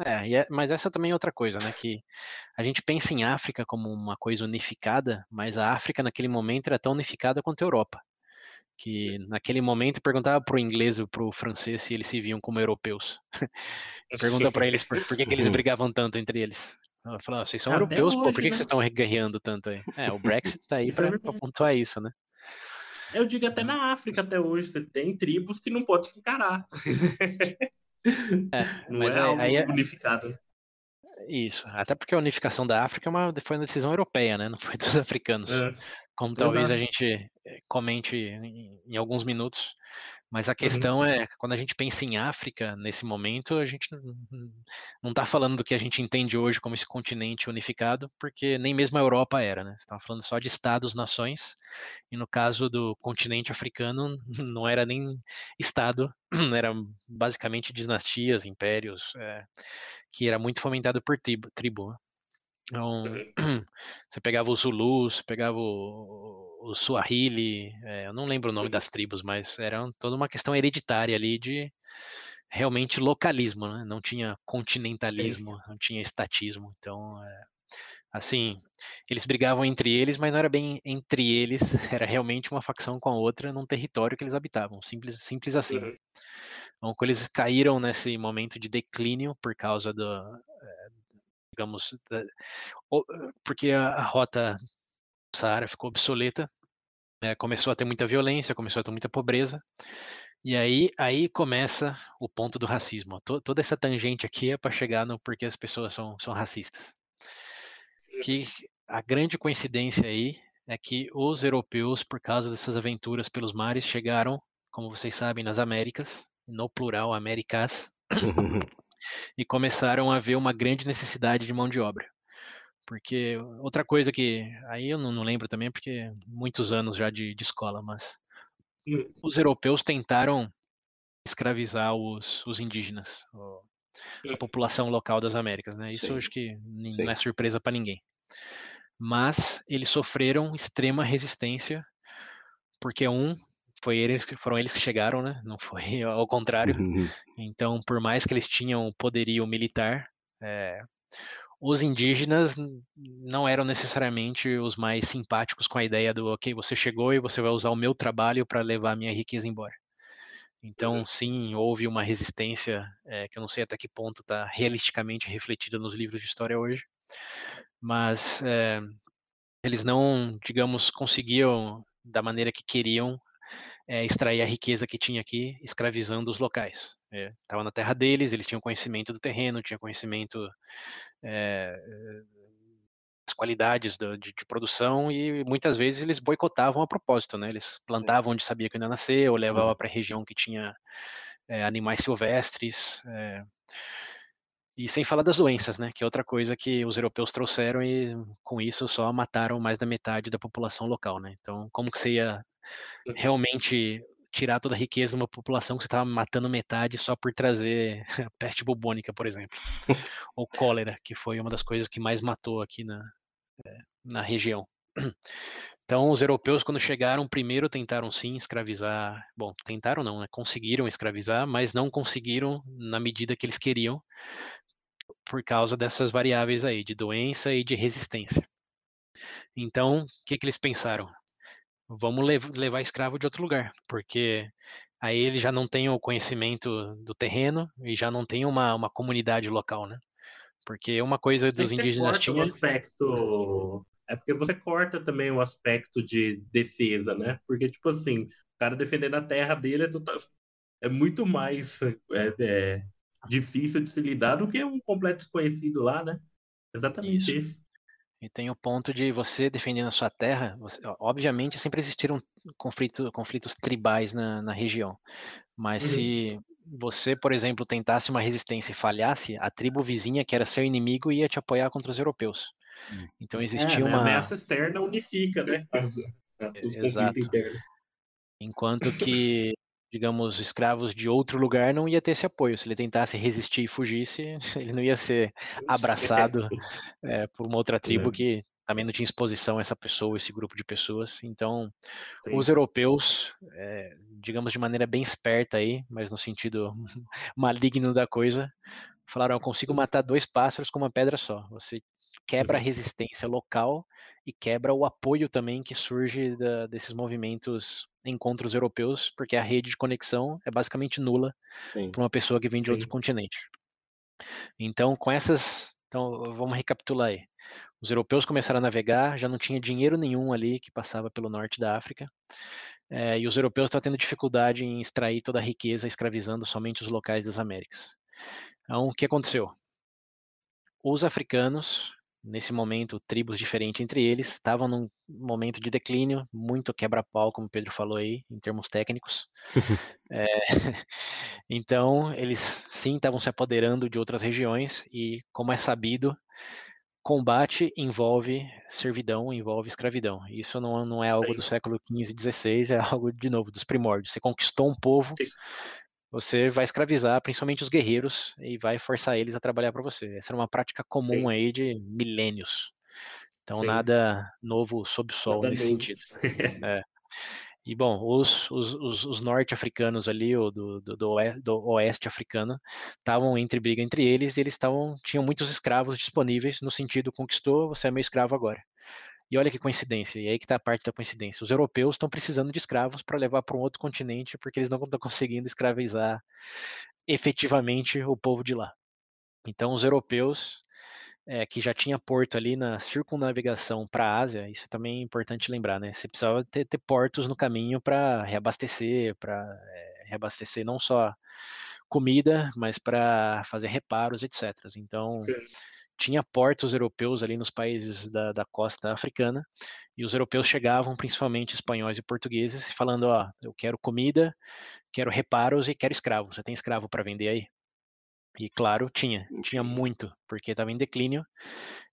É, é, mas essa também é outra coisa, né? Que a gente pensa em África como uma coisa unificada, mas a África naquele momento era tão unificada quanto a Europa. Que naquele momento perguntava para o inglês ou para o francês se eles se viam como europeus. Pergunta para eles por, por que, que eles brigavam tanto entre eles. Ela falou, ah, vocês são Até europeus, hoje, pô, por que, né? que vocês estão guerreando tanto aí? É, o Brexit tá aí para pontuar isso, né?
Eu digo até na África até hoje, você tem tribos que não pode se encarar. É, não é, é algo aí, é unificado.
Isso, até porque a unificação da África é uma, foi uma decisão europeia, né? Não foi dos africanos. É. Como talvez Exato. a gente eh, comente em, em alguns minutos. Mas a uhum. questão uhum. é, quando a gente pensa em África, nesse momento, a gente não está falando do que a gente entende hoje como esse continente unificado, porque nem mesmo a Europa era, né? Você estava falando só de estados-nações, e no caso do continente africano, não era nem estado, era basicamente dinastias, impérios, é, que era muito fomentado por tribo. tribo né? Então, você pegava os Zulus, pegava o, o Swahili, é, eu não lembro o nome das tribos, mas era toda uma questão hereditária ali de realmente localismo, né? Não tinha continentalismo, não tinha estatismo. Então, é, assim, eles brigavam entre eles, mas não era bem entre eles, era realmente uma facção com a outra num território que eles habitavam, simples, simples assim. Uhum. Então, quando eles caíram nesse momento de declínio por causa do, é, digamos, porque a, rota Saara ficou obsoleta, é, começou a ter muita violência, começou a ter muita pobreza, e aí, aí começa o ponto do racismo. toda essa tangente aqui é para chegar no porquê as pessoas são, são racistas. Que a grande coincidência aí é que os europeus, por causa dessas aventuras pelos mares, chegaram, como vocês sabem, nas Américas, no plural, Américas, e começaram a ver uma grande necessidade de mão de obra. Porque outra coisa que aí eu não, não lembro também, porque muitos anos já de, de escola, mas hum. os europeus tentaram escravizar os, os indígenas, a hum. população local das Américas, né? Isso Sim. acho que não Sim. é surpresa para ninguém. Mas eles sofreram extrema resistência, porque um foi eles que foram eles que chegaram, né? Não foi ao contrário. Uhum. Então, por mais que eles tinham poderio militar, é, os indígenas não eram necessariamente os mais simpáticos com a ideia do, ok, você chegou e você vai usar o meu trabalho para levar a minha riqueza embora. Então, sim, houve uma resistência é, que eu não sei até que ponto está realisticamente refletida nos livros de história hoje, mas é, eles não, digamos, conseguiam da maneira que queriam é, extrair a riqueza que tinha aqui, escravizando os locais. Estava é, na terra deles, eles tinham conhecimento do terreno, tinham conhecimento é, das qualidades do, de, de, produção e muitas vezes eles boicotavam a propósito, né? Eles plantavam onde sabia que ainda nascer ou levavam uhum. para a região que tinha é, animais silvestres. E sem falar das doenças, né? Que é outra coisa que os europeus trouxeram e com isso só mataram mais da metade da população local, né? Então, como que você ia uhum. realmente tirar toda a riqueza de uma população que você estava matando metade só por trazer a peste bubônica, por exemplo, ou cólera, que foi uma das coisas que mais matou aqui na, é, na região. Então, os europeus, quando chegaram, primeiro tentaram sim escravizar. Bom, tentaram não, né? Conseguiram escravizar, mas não conseguiram na medida que eles queriam, por causa dessas variáveis aí, de doença e de resistência. Então, o que, que eles pensaram? Vamos levar escravo de outro lugar, porque aí eles já não têm o conhecimento do terreno e já não tem uma, uma comunidade local, né? Porque uma coisa dos indígenas tinha...
o aspecto é porque você corta também o aspecto de defesa, né? Porque, tipo assim, o cara defendendo a terra dele é, total... é muito mais é, é, difícil de se lidar do que um completo desconhecido lá, né? Exatamente isso. isso.
E tem o ponto de você defendendo a sua terra, você, obviamente sempre existiram conflito, conflitos tribais na, na região, mas uhum. se você, por exemplo, tentasse uma resistência e falhasse, a tribo vizinha, que era seu inimigo, ia te apoiar contra os europeus. Hum. Então existia é, uma. A
ameaça externa unifica, né? As, os
Exato. internos. Enquanto que digamos, escravos de outro lugar, não ia ter esse apoio. Se ele tentasse resistir e fugisse, ele não ia ser abraçado é, por uma outra tribo é. que também não tinha exposição a essa pessoa, esse grupo de pessoas. Então, Sim. os europeus, é, digamos de maneira bem esperta aí, mas no sentido maligno da coisa, falaram: eu consigo matar dois pássaros com uma pedra só. Você quebra a uhum. resistência local e quebra o apoio também que surge da, desses movimentos encontros europeus, porque a rede de conexão é basicamente nula para uma pessoa que vem de Sim. outro continente. Então, com essas. Então, vamos recapitular aí. Os europeus começaram a navegar, já não tinha dinheiro nenhum ali que passava pelo norte da África, é, e os europeus estavam tendo dificuldade em extrair toda a riqueza, escravizando somente os locais das Américas. Então, o que aconteceu? Os africanos nesse momento, tribos diferentes entre eles, estavam num momento de declínio, muito quebra-pau, como o Pedro falou aí, em termos técnicos. é, então, eles sim estavam se apoderando de outras regiões e, como é sabido, combate envolve servidão, envolve escravidão. Isso não, não é algo sim. do século XV e XVI, é algo, de novo, dos primórdios. Você conquistou um povo, sim você vai escravizar principalmente os guerreiros e vai forçar eles a trabalhar para você. Essa era uma prática comum Sim. aí de milênios. Então Sim. nada novo sob o sol nada nesse novo. sentido. é. E bom, os, os, os, os norte-africanos ali, ou do, do, do, oeste, africano, estavam entre briga entre eles e eles tavam, tinham muitos escravos disponíveis, no sentido conquistou, você é meu escravo agora. E olha que coincidência, e aí que está a parte da coincidência. Os europeus estão precisando de escravos para levar para um outro continente, porque eles não estão conseguindo escravizar efetivamente o povo de lá. Então, os europeus, é, que já tinha porto ali na circunnavegação para a Ásia, isso também é importante lembrar, né? Você precisava ter, ter portos no caminho para reabastecer, para é, reabastecer não só comida, mas para fazer reparos, etc. Então, Sim tinha portos europeus ali nos países da, da, costa africana, e os europeus chegavam, principalmente espanhóis e portugueses, falando: Ó, eu quero comida, quero reparos e quero escravos. Você tem escravo para vender aí? E claro, tinha, tinha muito, porque estava em declínio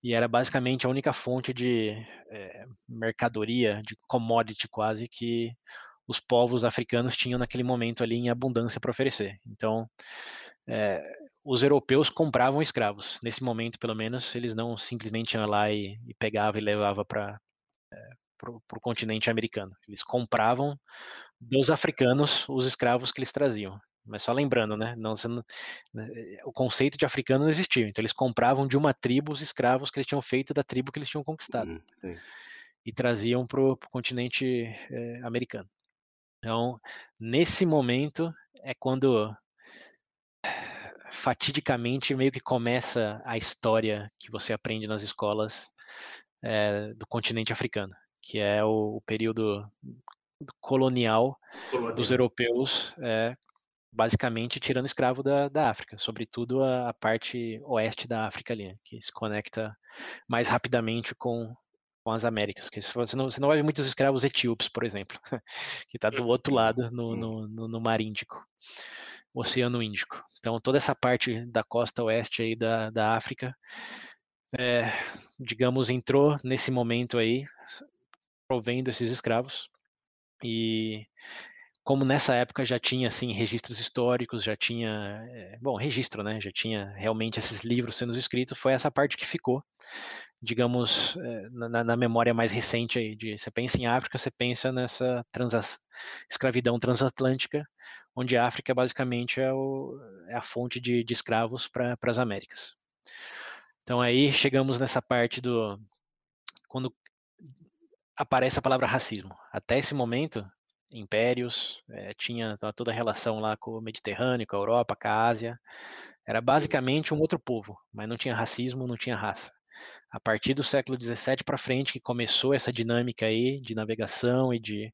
e era basicamente a única fonte de é, mercadoria, de commodity quase, que os povos africanos tinham naquele momento ali em abundância para oferecer. Então, é, os europeus compravam escravos. Nesse momento, pelo menos, eles não simplesmente iam lá e, e pegavam e levavam para é, o continente americano. Eles compravam dos africanos os escravos que eles traziam. Mas só lembrando, né? Não, né, o conceito de africano não existia. Então eles compravam de uma tribo os escravos que eles tinham feito da tribo que eles tinham conquistado. Hum, e traziam para o continente é, americano. Então, nesse momento é quando fatidicamente meio que começa a história que você aprende nas escolas é, do continente africano, que é o, o, período colonial, colonial. dos europeus, é, basicamente tirando escravo da, da África, sobretudo a, a, parte oeste da África ali, né, que se conecta mais rapidamente com, com as Américas. Que você, não, você não vai ver muitos escravos etíopes, por exemplo, que está do outro lado no, uhum. no, no, no Mar Índico, Oceano Índico. Então toda essa parte da costa oeste aí da, da África, é, digamos, entrou nesse momento aí, provendo esses escravos. E como nessa época já tinha assim registros históricos, já tinha, é, bom, registro, né? Já tinha realmente esses livros sendo escritos, foi essa parte que ficou, digamos, é, na, na, memória mais recente aí. De, você pensa em África, você pensa nessa transa, escravidão transatlântica, onde a África basicamente é, o, é a fonte de, de escravos para as Américas. Então aí chegamos nessa parte do quando aparece a palavra racismo. Até esse momento impérios, é, tinha toda a relação lá com o Mediterrâneo, com a Europa, com a Ásia. Era basicamente um outro povo, mas não tinha racismo, não tinha raça. A partir do século XVII para frente que começou essa dinâmica aí de navegação e de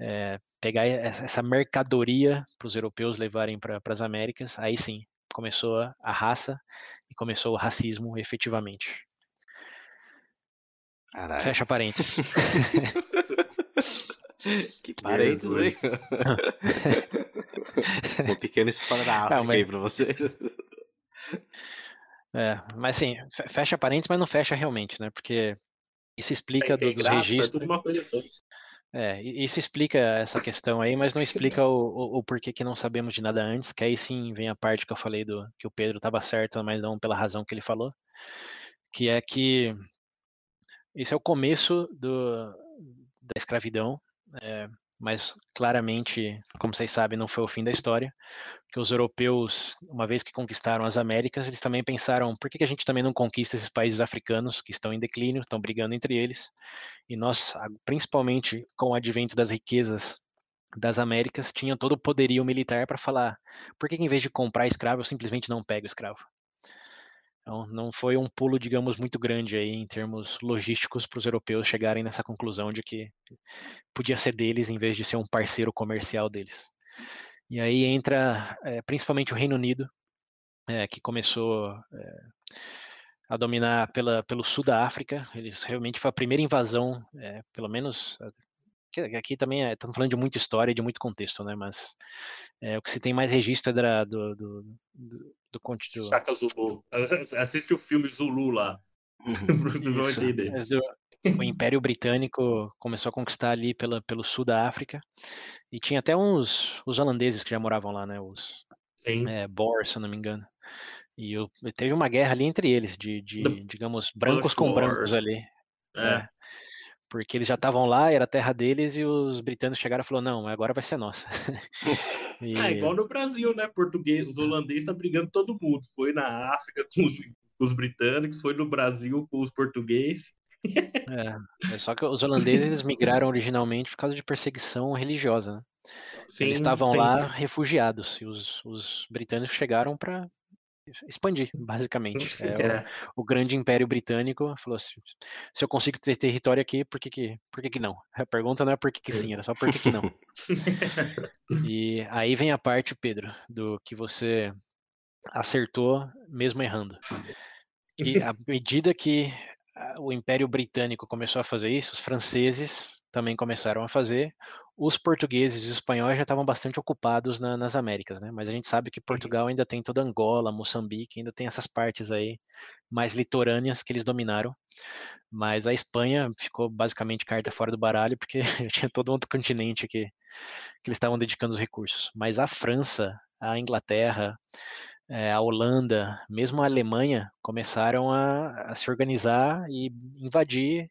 é, pegar essa mercadoria para os europeus levarem para as Américas, aí sim começou a raça e começou o racismo efetivamente. Caralho. Fecha parênteses.
Que parênteses, hein? Uma pequena história da África não, mas... aí pra vocês.
É, mas assim, fecha parênteses, mas não fecha realmente, né? Porque isso explica do, dos registros. É, isso explica essa questão aí, mas não explica o, o, o, porquê que não sabemos de nada antes, que aí sim vem a parte que eu falei do que o Pedro estava certo, mas não pela razão que ele falou, que é que esse é o começo do, da escravidão é, mas claramente, como vocês sabem, não foi o fim da história, que os europeus, uma vez que conquistaram as Américas, eles também pensaram, por que, que a gente também não conquista esses países africanos que estão em declínio, estão brigando entre eles, e nós, principalmente com o advento das riquezas das Américas, tinha todo o poderio militar para falar, por que, que em vez de comprar escravo, eu simplesmente não pego escravo? Então, não foi um pulo, digamos, muito grande aí em termos logísticos para os europeus chegarem nessa conclusão de que podia ser deles em vez de ser um parceiro comercial deles. E aí entra é, principalmente o Reino Unido, é, que começou é, a dominar pela, pelo sul da África. Eles realmente foi a primeira invasão, pelo menos aqui também é, estamos falando de muita história e de muito contexto, né? Mas é, o que se tem mais registro é da, do, do, do, do, do...
Chaka Zulu. Assiste o filme Zulu lá. Uhum. vão entender.
O Império Britânico começou a conquistar ali pela, pelo sul da África e tinha até uns os holandeses que já moravam lá, né? Os é, Boer, se não me engano. E eu, teve uma guerra ali entre eles, de, de digamos, brancos com brancos ali. É. porque eles já estavam lá, era a terra deles, e os britânicos chegaram e falaram, não, agora vai ser nossa.
e... É igual no Brasil, né? Português, os holandeses estão brigando todo mundo. Foi na África com os, com os britânicos, foi no Brasil com os portugueses.
é, é, só que os holandeses migraram originalmente por causa de perseguição religiosa, né? Sim, Eles estavam sim. lá refugiados e os, os britânicos chegaram para expandir, basicamente. É, é. O, o, grande império britânico falou assim, se eu consigo ter território aqui, por que que, por que, que não? A pergunta não é por que, que sim, era só por que, que não. e aí vem a parte, Pedro, do que você acertou mesmo errando. E à medida que o Império Britânico começou a fazer isso, os franceses também começaram a fazer. Os portugueses e os espanhóis já estavam bastante ocupados na, nas Américas, né? Mas a gente sabe que uhum. Portugal ainda tem toda Angola, Moçambique, ainda tem essas partes aí mais litorâneas que eles dominaram. Mas a Espanha ficou basicamente carta fora do baralho, porque tinha todo outro continente que, que eles estavam dedicando os recursos. Mas a França, a Inglaterra, é, a Holanda, mesmo a Alemanha, começaram a, a, se organizar e invadir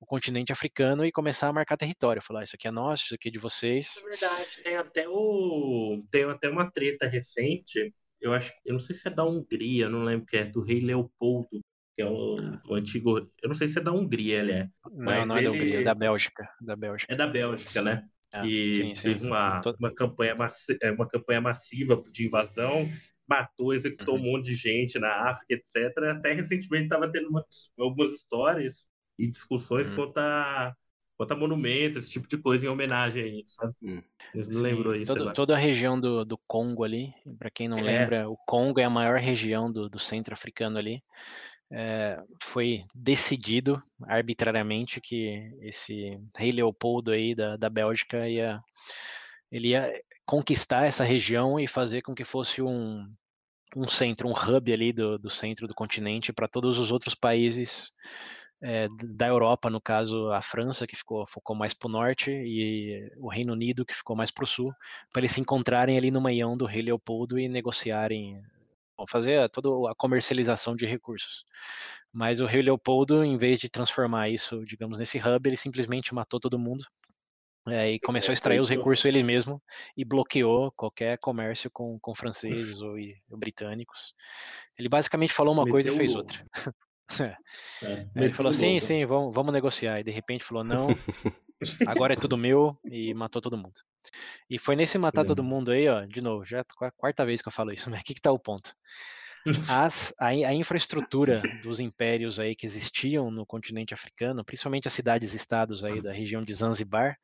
o continente africano e começar a marcar território. Falar, ah, isso aqui é nosso, isso aqui é de vocês.
É verdade, tem até, o, tem até uma treta recente, eu acho, eu não sei se é da Hungria, não lembro que é, do rei Leopoldo, que é o, ah. o, antigo. Eu não sei se é da Hungria, ele é.
Não, não é da Hungria, é da Bélgica. Da Bélgica.
É da Bélgica, né? Ah, e sim, sim. fez uma, uma, campanha é, uma campanha massiva de invasão, matou, executou uhum. um monte de gente na África, etc. Até recentemente estava tendo umas, algumas histórias e discussões uhum. quanto, a, bota monumento, esse tipo de coisa em homenagem a ele, sabe? Hum. Não lembrou aí,
todo, Toda a região do, do Congo ali, para quem não é. lembra, o Congo é a maior região do, do centro africano ali. É, foi decidido arbitrariamente que esse rei Leopoldo aí da, da Bélgica ia ele ia conquistar essa região e fazer com que fosse um, um centro, um hub ali do, do centro do continente para todos os outros países é, da Europa, no caso a França, que ficou, focou mais para o norte, e o Reino Unido, que ficou mais para o sul, para eles se encontrarem ali no meião do rei Leopoldo e negociarem, fazer toda a comercialização de recursos. Mas o rei Leopoldo, em vez de transformar isso, digamos, nesse hub, ele simplesmente matou todo mundo, é, e começou a extrair os recursos ele mesmo e bloqueou qualquer comércio com, com franceses ou, ou britânicos. Ele basicamente falou uma Meteu coisa e fez outra. É. É, ele falou, sim, sim, vamos, vamos negociar. E de repente falou, não, agora é tudo meu e matou todo mundo. E foi nesse matar é. todo mundo aí, ó, de novo, já é a quarta vez que eu falo isso, né? O que, que tá o ponto? As, a, a, infraestrutura dos impérios aí que existiam no continente africano, principalmente as cidades-estados aí da região de Zanzibar,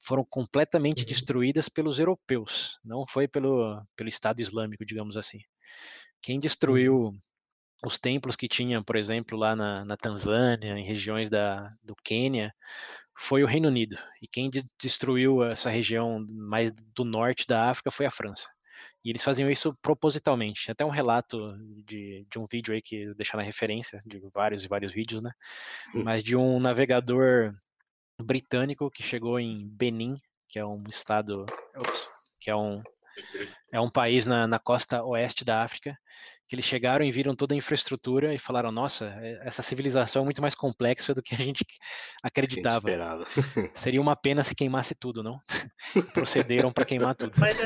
foram completamente uhum. destruídas pelos europeus, não foi pelo, pelo Estado Islâmico, digamos assim. Quem destruiu uhum. os templos que tinha, por exemplo, lá na, na Tanzânia, em regiões da, do Quênia, foi o Reino Unido. E quem de, destruiu essa região mais do norte da África foi a França. E eles faziam isso propositalmente. Até um relato de, de um vídeo aí que deixar na referência, de vários e vários vídeos, né? Hum. Mas de um navegador britânico que chegou em Benin, que é um estado, ops, que é um é um país na, na costa oeste da África, que eles chegaram e viram toda a infraestrutura e falaram: nossa, é, essa civilização é muito mais complexa do que a gente acreditava. Seria uma pena se queimasse tudo, não? Procederam para queimar tudo.
Mas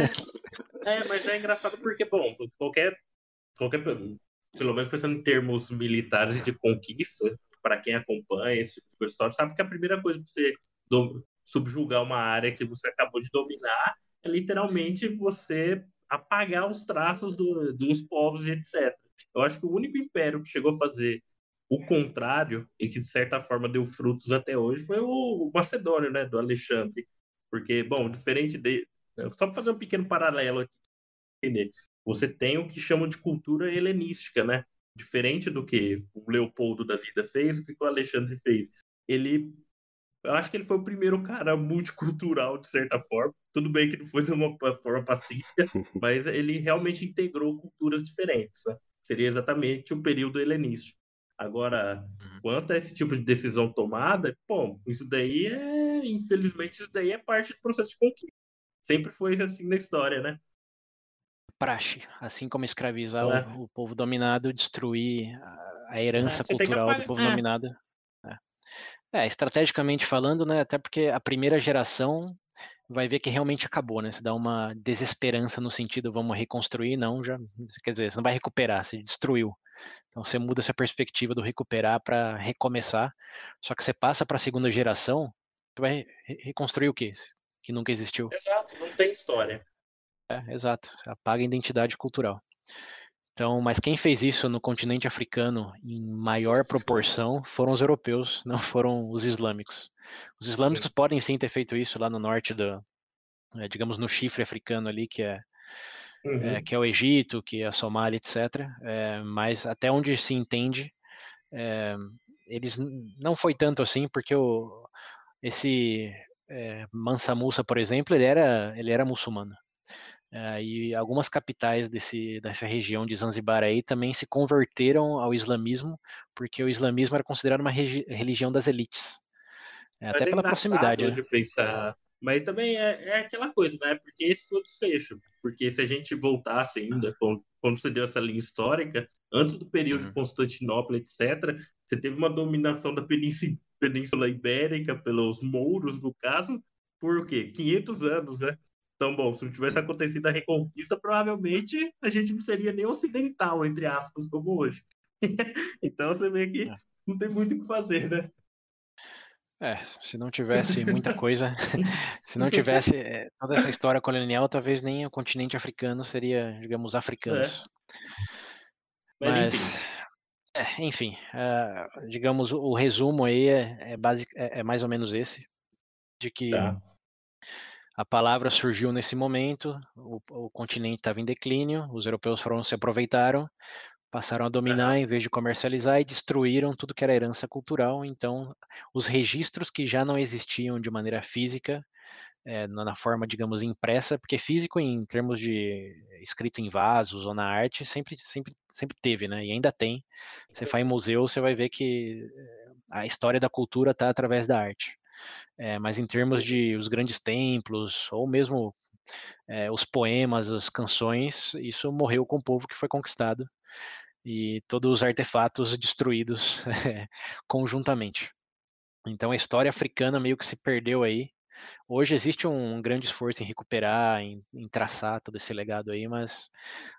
é, mas é engraçado porque, bom, qualquer, qualquer pelo menos pensando em termos militares de conquista, para quem acompanha esse tipo de história, sabe que a primeira coisa para você subjugar uma área que você acabou de dominar é literalmente você apagar os traços do, dos povos e etc. Eu acho que o único império que chegou a fazer o contrário e que de certa forma deu frutos até hoje foi o Macedônio, né, do Alexandre. Porque, bom, diferente de, só para fazer um pequeno paralelo aqui, entender. Você tem o que chamam de cultura helenística, né? Diferente do que o Leopoldo da vida fez, o que o Alexandre fez. Ele eu acho que ele foi o primeiro cara multicultural, de certa forma. Tudo bem que não foi de uma forma pacífica, mas ele realmente integrou culturas diferentes. Né? Seria exatamente o período helenístico. Agora, uhum. quanto a esse tipo de decisão tomada, bom, isso daí é, infelizmente, isso daí é parte do processo de conquista. Sempre foi assim na história, né?
Praxe, assim como escravizar é. o, o, povo dominado, destruir a herança é, cultural do povo é. dominado. É. é. estrategicamente falando, né? Até porque a primeira geração vai ver que realmente acabou, né? Você dá uma desesperança no sentido vamos reconstruir, não, já quer dizer, você não vai recuperar, você destruiu. Então você muda essa perspectiva do recuperar para recomeçar. Só que você passa para a segunda geração, tu vai reconstruir o quê? Que nunca existiu.
Exato, não tem história.
É, exato, apaga a identidade cultural. Então, mas quem fez isso no continente africano em maior proporção foram os europeus, não foram os islâmicos. Os islâmicos sim. podem sim ter feito isso lá no norte do, é, digamos, no chifre africano ali, que é, é uhum. é, que é o Egito, que é a Somália, etc. É, mas até onde se entende, é, eles não foi tanto assim, porque o, esse é, Mansa Musa, por exemplo, ele era, ele era muçulmano. É, e algumas capitais desse, dessa região de Zanzibar aí também se converteram ao islamismo, porque o islamismo era considerado uma religião das elites.
É, até pela proximidade. Né? De pensar, mas também é, é, aquela coisa, né? Porque esse foi o desfecho. Porque se a gente voltasse ainda, quando, quando você deu essa linha histórica, antes do período uhum. de Constantinopla, etc., você teve uma dominação da Península Península Ibérica, pelos mouros, no caso, por quê? 500 anos, né? Então, bom, se não tivesse acontecido a Reconquista, provavelmente a gente não seria nem ocidental, entre aspas, como hoje. então, você vê que é. não tem muito o que fazer, né?
É, se não tivesse muita coisa, se não tivesse é, toda essa história colonial, talvez nem o continente africano seria, digamos, africano. É. Mas, Mas enfim. É, enfim, uh, digamos, o, resumo aí é, é, basic, é, é, mais ou menos esse. de que
Tá.
a palavra surgiu nesse momento, o, o continente estava em declínio, os europeus foram se aproveitaram, passaram a dominar em vez de comercializar e destruíram tudo que era herança cultural. Então, os registros que já não existiam de maneira física, é, na forma, digamos, impressa, porque físico em termos de escrito em vasos ou na arte sempre, sempre, sempre teve, né? E ainda tem. Você vai em museu, você vai ver que a história da cultura está através da arte. É, mas em termos de os grandes templos ou mesmo é, os poemas, as canções, isso morreu com o povo que foi conquistado e todos os artefatos destruídos conjuntamente. Então a história africana meio que se perdeu aí. Hoje existe um grande esforço em recuperar, em, em traçar todo esse legado aí, mas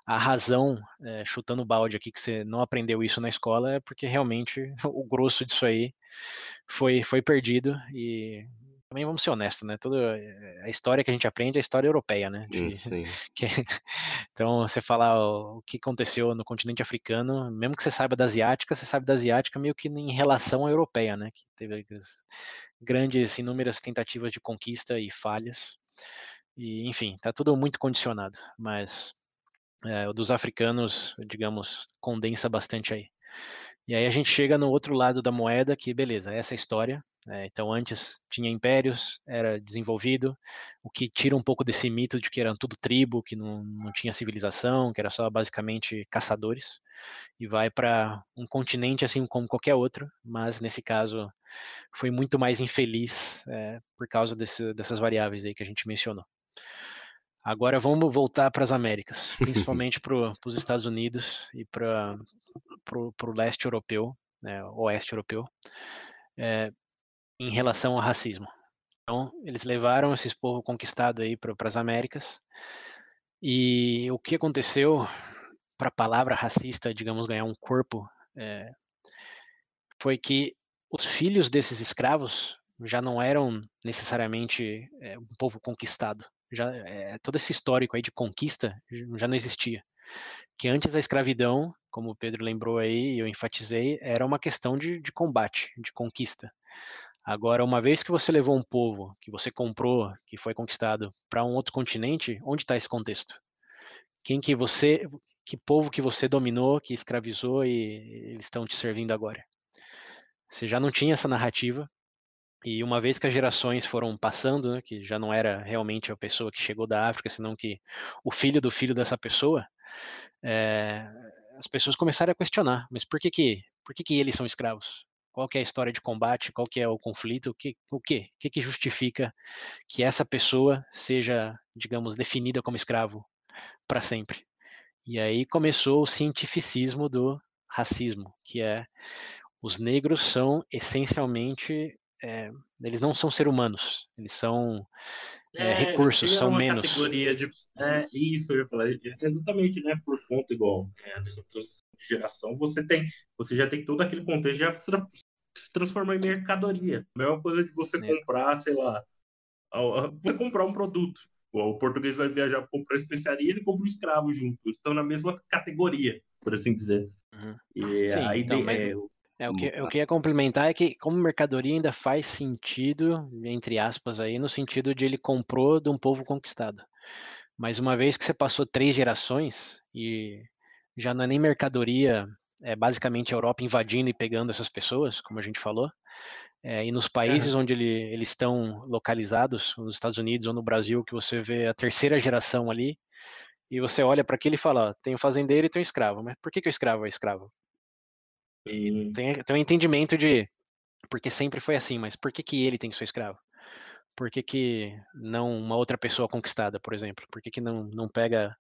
a razão, é, chutando balde aqui, que você não aprendeu isso na escola, é porque realmente o grosso disso aí foi, foi perdido e também vamos ser honestos, né? Toda a história que a gente aprende é a história europeia, né?
Hum,
De,
sim.
que- então, você falar o, o que aconteceu no continente africano, mesmo que você saiba da asiática, você sabe da asiática meio que em relação à europeia, né? Que teve grandes, inúmeras tentativas de conquista e falhas. E, enfim, tá tudo muito condicionado, mas é, o dos africanos, digamos, condensa bastante aí. E aí a gente chega no outro lado da moeda, que beleza, essa é história. Né, então antes tinha impérios, era desenvolvido, o que tira um pouco desse mito de que eram tudo tribo, que não, não tinha civilização, que era só basicamente caçadores, e vai para um continente assim como qualquer outro, mas nesse caso foi muito mais infeliz é, por causa desse, dessas variáveis aí que a gente mencionou. Agora vamos voltar para as Américas, principalmente para os Estados Unidos e para o leste europeu, né, oeste europeu, é, em relação ao racismo. Então, eles levaram esse povo conquistado aí para as Américas, e o que aconteceu para a palavra racista, digamos, ganhar um corpo, é, foi que os filhos desses escravos já não eram necessariamente é, um povo conquistado. Já é, todo esse histórico aí de conquista já não existia. Que antes da escravidão, como o Pedro lembrou aí e eu enfatizei, era uma questão de, de combate, de conquista. Agora, uma vez que você levou um povo que você comprou, que foi conquistado para um outro continente, onde está esse contexto? Quem que você, que povo que você dominou, que escravizou e eles estão te servindo agora? Você já não tinha essa narrativa. E uma vez que as gerações foram passando, né, que já não era realmente a pessoa que chegou da África, senão que o filho do filho dessa pessoa, é, as pessoas começaram a questionar, mas por que que, por que que eles são escravos? Qual é a história de combate? Qual é o conflito? O que, o que, o que, que justifica que essa pessoa seja, digamos, definida como escravo para sempre? E aí começou o cientificismo do racismo, que é os negros são essencialmente é, eles não são seres humanos, eles são é, recursos, são menos.
categoria de. É, isso, eu ia falar. Exatamente, né? Por conta igual. É, nessa transição de geração, você tem. Você já tem todo aquele contexto, já se transforma em mercadoria. A mesma coisa de você
É.
comprar, sei lá. Você comprar um produto. O português vai viajar comprar especiaria, ele compra um escravo junto. Eles estão na mesma categoria, por assim dizer.
Uhum.
E
Sim,
aí
então,
é,
o que eu queria complementar é que, como mercadoria, ainda faz sentido, entre aspas, aí, no sentido de ele comprou de um povo conquistado. Mas uma vez que você passou três gerações e já não é nem mercadoria, é basicamente a Europa invadindo e pegando essas pessoas, como a gente falou, é, e nos países onde ele- eles estão localizados, nos Estados Unidos ou no Brasil, que você vê a terceira geração ali, e você olha para aquele e fala, ó, tem o fazendeiro e tem o escravo, mas por que, que o escravo é escravo?
E-
tem, tem um entendimento de porque sempre foi assim, mas por que, que ele tem que ser escravo? Por que, que não uma outra pessoa conquistada, por exemplo? Por que, que não, não pega,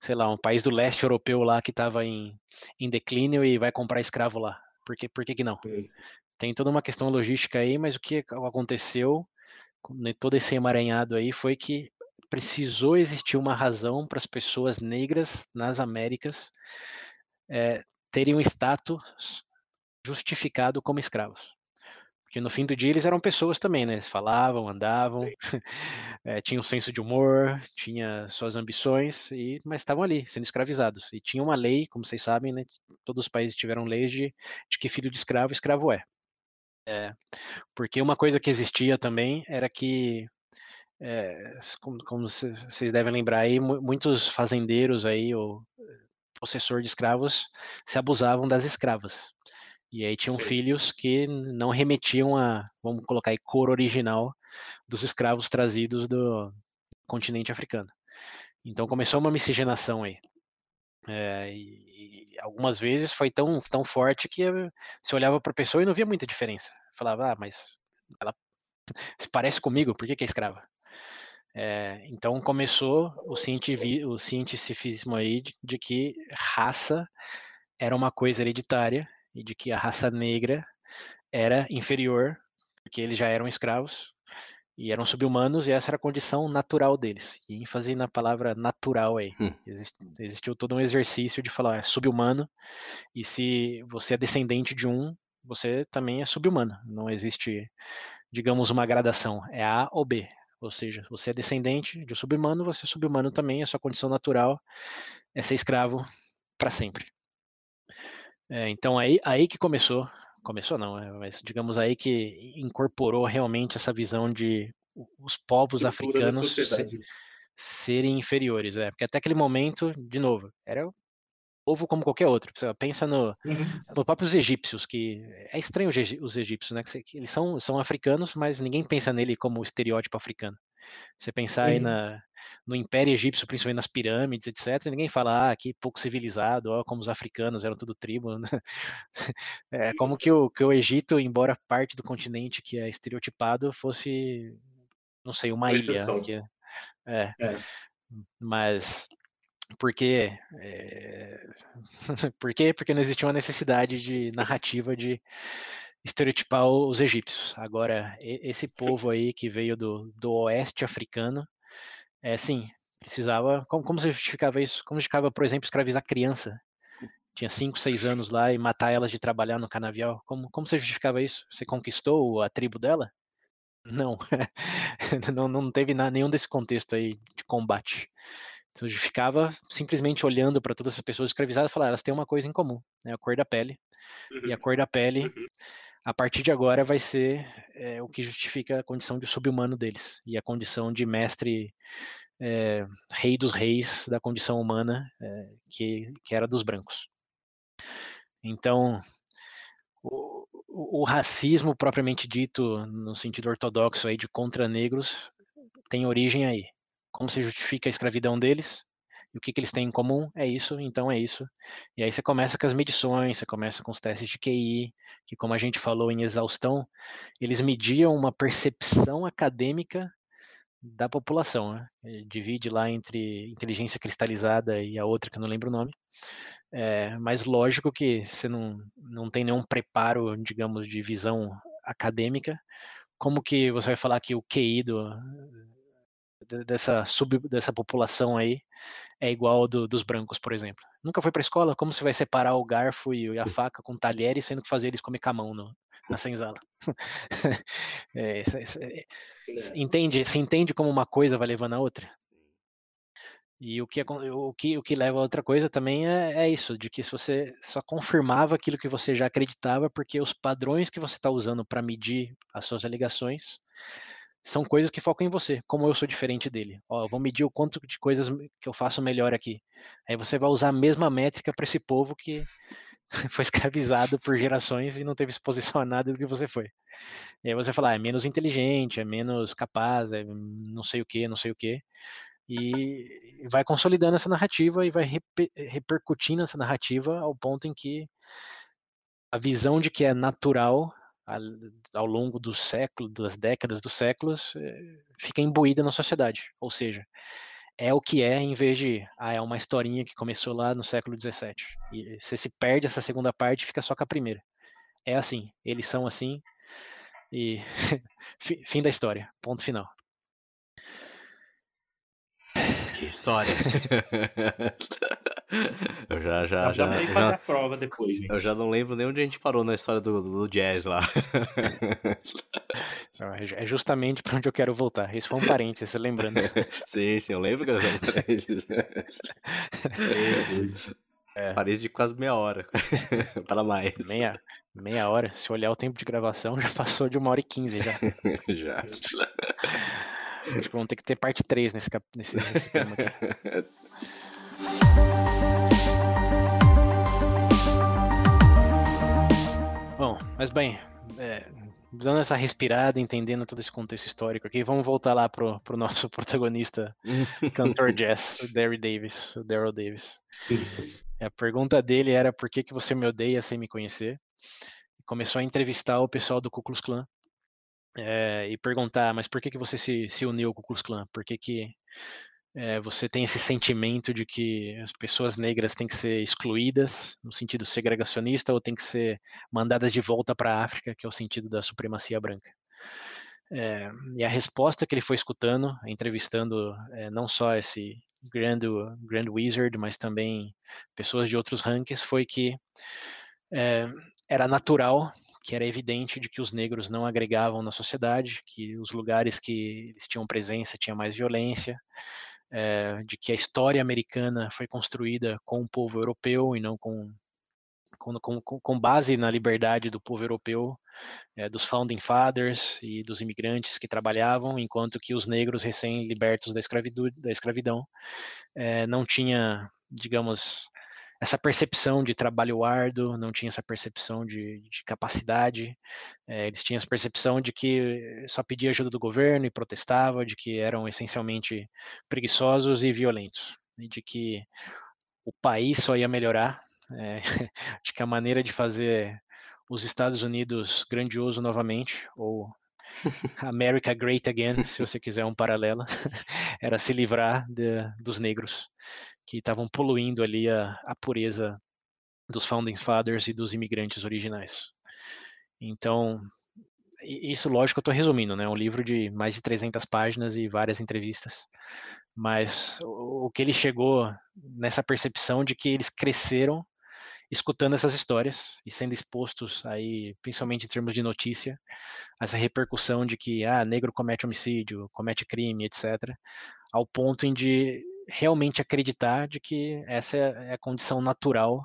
sei lá, um país do leste europeu lá que estava em, em declínio e vai comprar escravo lá? Por que, por que, que não?
Sim.
Tem toda uma questão logística aí, mas o que aconteceu, né, todo esse emaranhado aí, foi que precisou existir uma razão para as pessoas negras nas Américas eh, terem um status justificado como escravos. Porque no fim do dia eles eram pessoas também, né? Eles falavam, andavam, eh, tinham um senso de humor, tinha suas ambições, e, mas estavam ali, sendo escravizados. E tinha uma lei, como vocês sabem, né? Todos os países tiveram leis de, de que filho de escravo, escravo é. É, porque uma coisa que existia também era que, é, como, como, vocês devem lembrar aí, muitos fazendeiros aí, ou possessor de escravos, se abusavam das escravas. E aí tinham Sim. filhos que não remetiam a, vamos colocar aí, cor original dos escravos trazidos do continente africano. Então começou uma miscigenação aí. É, e, algumas vezes foi tão, tão forte que você olhava para a pessoa e não via muita diferença. Falava, ah, mas ela se parece comigo, por que, que é escrava? É, então começou o, o cientificismo aí de, de que raça era uma coisa hereditária e de que a raça negra era inferior, porque eles já eram escravos e eram subhumanos, e essa era a condição natural deles. E ênfase na palavra natural aí. Hum. existiu todo um exercício de falar, é subhumano, e se você é descendente de um, você também é subhumano. Não existe, digamos, uma gradação. É A ou B. Ou seja, você é descendente de um subhumano, você é subhumano também, a sua condição natural é ser escravo para sempre. É, então aí, aí que começou, começou não, é, mas digamos aí que incorporou realmente essa visão de os povos africanos ser, serem inferiores, é, porque até aquele momento, de novo, era povo como qualquer outro. Pensa no, uhum. no próprios egípcios, que é estranho os egípcios, né? Que eles são, são africanos, mas ninguém pensa nele como estereótipo africano. Você pensar uhum. aí na, no Império Egípcio, principalmente nas pirâmides, etc., ninguém fala, ah, que pouco civilizado, ó, como os africanos eram tudo tribo. Né? É como que o, que o Egito, embora parte do continente que é estereotipado, fosse, não sei, uma ilha. Que, é, é. Mas por quê? É... por quê? Porque não existia uma necessidade de narrativa de estereotipar os egípcios. Agora, esse povo aí que veio do, do oeste africano, é sim, precisava. Como, como você justificava isso? Como justificava, por exemplo, escravizar criança? Tinha 5, 6 anos lá e matar elas de trabalhar no canavial. Como, como você justificava isso? Você conquistou a tribo dela? Não. não, não teve nada, nenhum desse contexto aí de combate. Então, justificava simplesmente olhando para todas as pessoas escravizadas e falar, elas têm uma coisa em comum, né? a cor da pele. Uhum. E a uhum. cor da pele, uhum. a partir de agora, vai ser é, o que justifica a condição de subhumano deles e a condição de mestre é, rei dos reis da condição humana é, que, que era dos brancos. Então, o, o, racismo propriamente dito, no sentido ortodoxo aí de contra negros, tem origem aí. Como se justifica a escravidão deles? E o que, que eles têm em comum? É isso, então é isso. E aí você começa com as medições, você começa com os testes de QI, que como a gente falou em exaustão, eles mediam uma percepção acadêmica da população. Né? Divide lá entre inteligência cristalizada e a outra, que eu não lembro o nome. É, mas lógico que você não, não tem nenhum preparo, digamos, de visão acadêmica. Como que você vai falar que o QI do, dessa sub dessa população aí é igual ao do, dos brancos, por exemplo? Nunca foi para escola? Como você vai separar o garfo e a faca com talher, sendo que fazer eles comer com a mão no, na senzala? é, é, entende? Se entende como uma coisa vai levando a outra? E o que, o que, o que leva a outra coisa também é, é, isso, de que se você só confirmava aquilo que você já acreditava, porque os padrões que você está usando para medir as suas alegações são coisas que focam em você, como eu sou diferente dele. Ó, eu vou medir o quanto de coisas que eu faço melhor aqui. Aí você vai usar a mesma métrica para esse povo que foi escravizado por gerações e não teve exposição a nada do que você foi. E aí você fala, ah, é menos inteligente, é menos capaz, é não sei o que, não sei o que e vai consolidando essa narrativa e vai reper, repercutindo essa narrativa ao ponto em que a visão de que é natural ao longo do século, das décadas dos séculos, eh, fica imbuída na sociedade. Ou seja, é o que é, em vez de, ah, é uma historinha que começou lá no século XVII. E você se perde essa segunda parte fica só com a primeira. É assim, eles são assim, e fim da história, ponto final.
Que história. eu já, já,
já. já, já a prova depois, gente.
Eu já não lembro nem onde a gente parou na história do, do jazz lá.
É, é justamente para onde eu quero voltar. Esse foi um parênteses, lembrando.
sim, sim, eu lembro que era um parênteses. É. Parede de quase meia hora. para mais.
Meia, Meia hora. Se olhar o tempo de gravação, já passou de uma hora e quinze já.
já.
Acho que vamos ter que ter parte 3 nesse, cap... nesse, nesse tema aqui. Mas bem, é, dando essa respirada, entendendo todo esse contexto histórico aqui, vamos voltar lá pro, pro nosso protagonista, cantor jazz, o Derry Davis, o Daryl Davis. A pergunta dele era por que, que você me odeia sem me conhecer? Começou a entrevistar o pessoal do Ku Klux Klan é, e perguntar, mas por que, que você se, se uniu ao Ku Klux Klan? Por que, que é, você tem esse sentimento de que as pessoas negras têm que ser excluídas, no sentido segregacionista, ou têm que ser mandadas de volta para a África, que é o sentido da supremacia branca. É, e a resposta que ele foi escutando, entrevistando é, não só esse Grand, Grand Wizard, mas também pessoas de outros rankings, foi que era natural, que era evidente de que os negros não agregavam na sociedade, que os lugares que eles tinham presença tinha mais violência, é, de que a história americana foi construída com o povo europeu e não com, com, com, com base na liberdade do povo europeu, é, dos founding fathers e dos imigrantes que trabalhavam, enquanto que os negros recém-libertos da, da escravidão é, não tinha, digamos, essa percepção de trabalho árduo, não tinha essa percepção de, de capacidade, é, eles tinham essa percepção de que só pedia ajuda do governo e protestava, de que eram essencialmente preguiçosos e violentos, e de que o país só ia melhorar, é, de que a maneira de fazer os Estados Unidos grandioso novamente, ou America Great Again, se você quiser um paralelo, era se livrar de, dos negros que estavam poluindo ali a, a pureza dos founding fathers e dos imigrantes originais. Então, isso, lógico, eu estou resumindo, né? É um livro de mais de 300 páginas e várias entrevistas. Mas o, o que ele chegou nessa percepção de que eles cresceram escutando essas histórias e sendo expostos aí, principalmente em termos de notícia, essa repercussão de que ah, negro comete homicídio, comete crime, etc, ao ponto em de realmente acreditar de que essa é, é a condição natural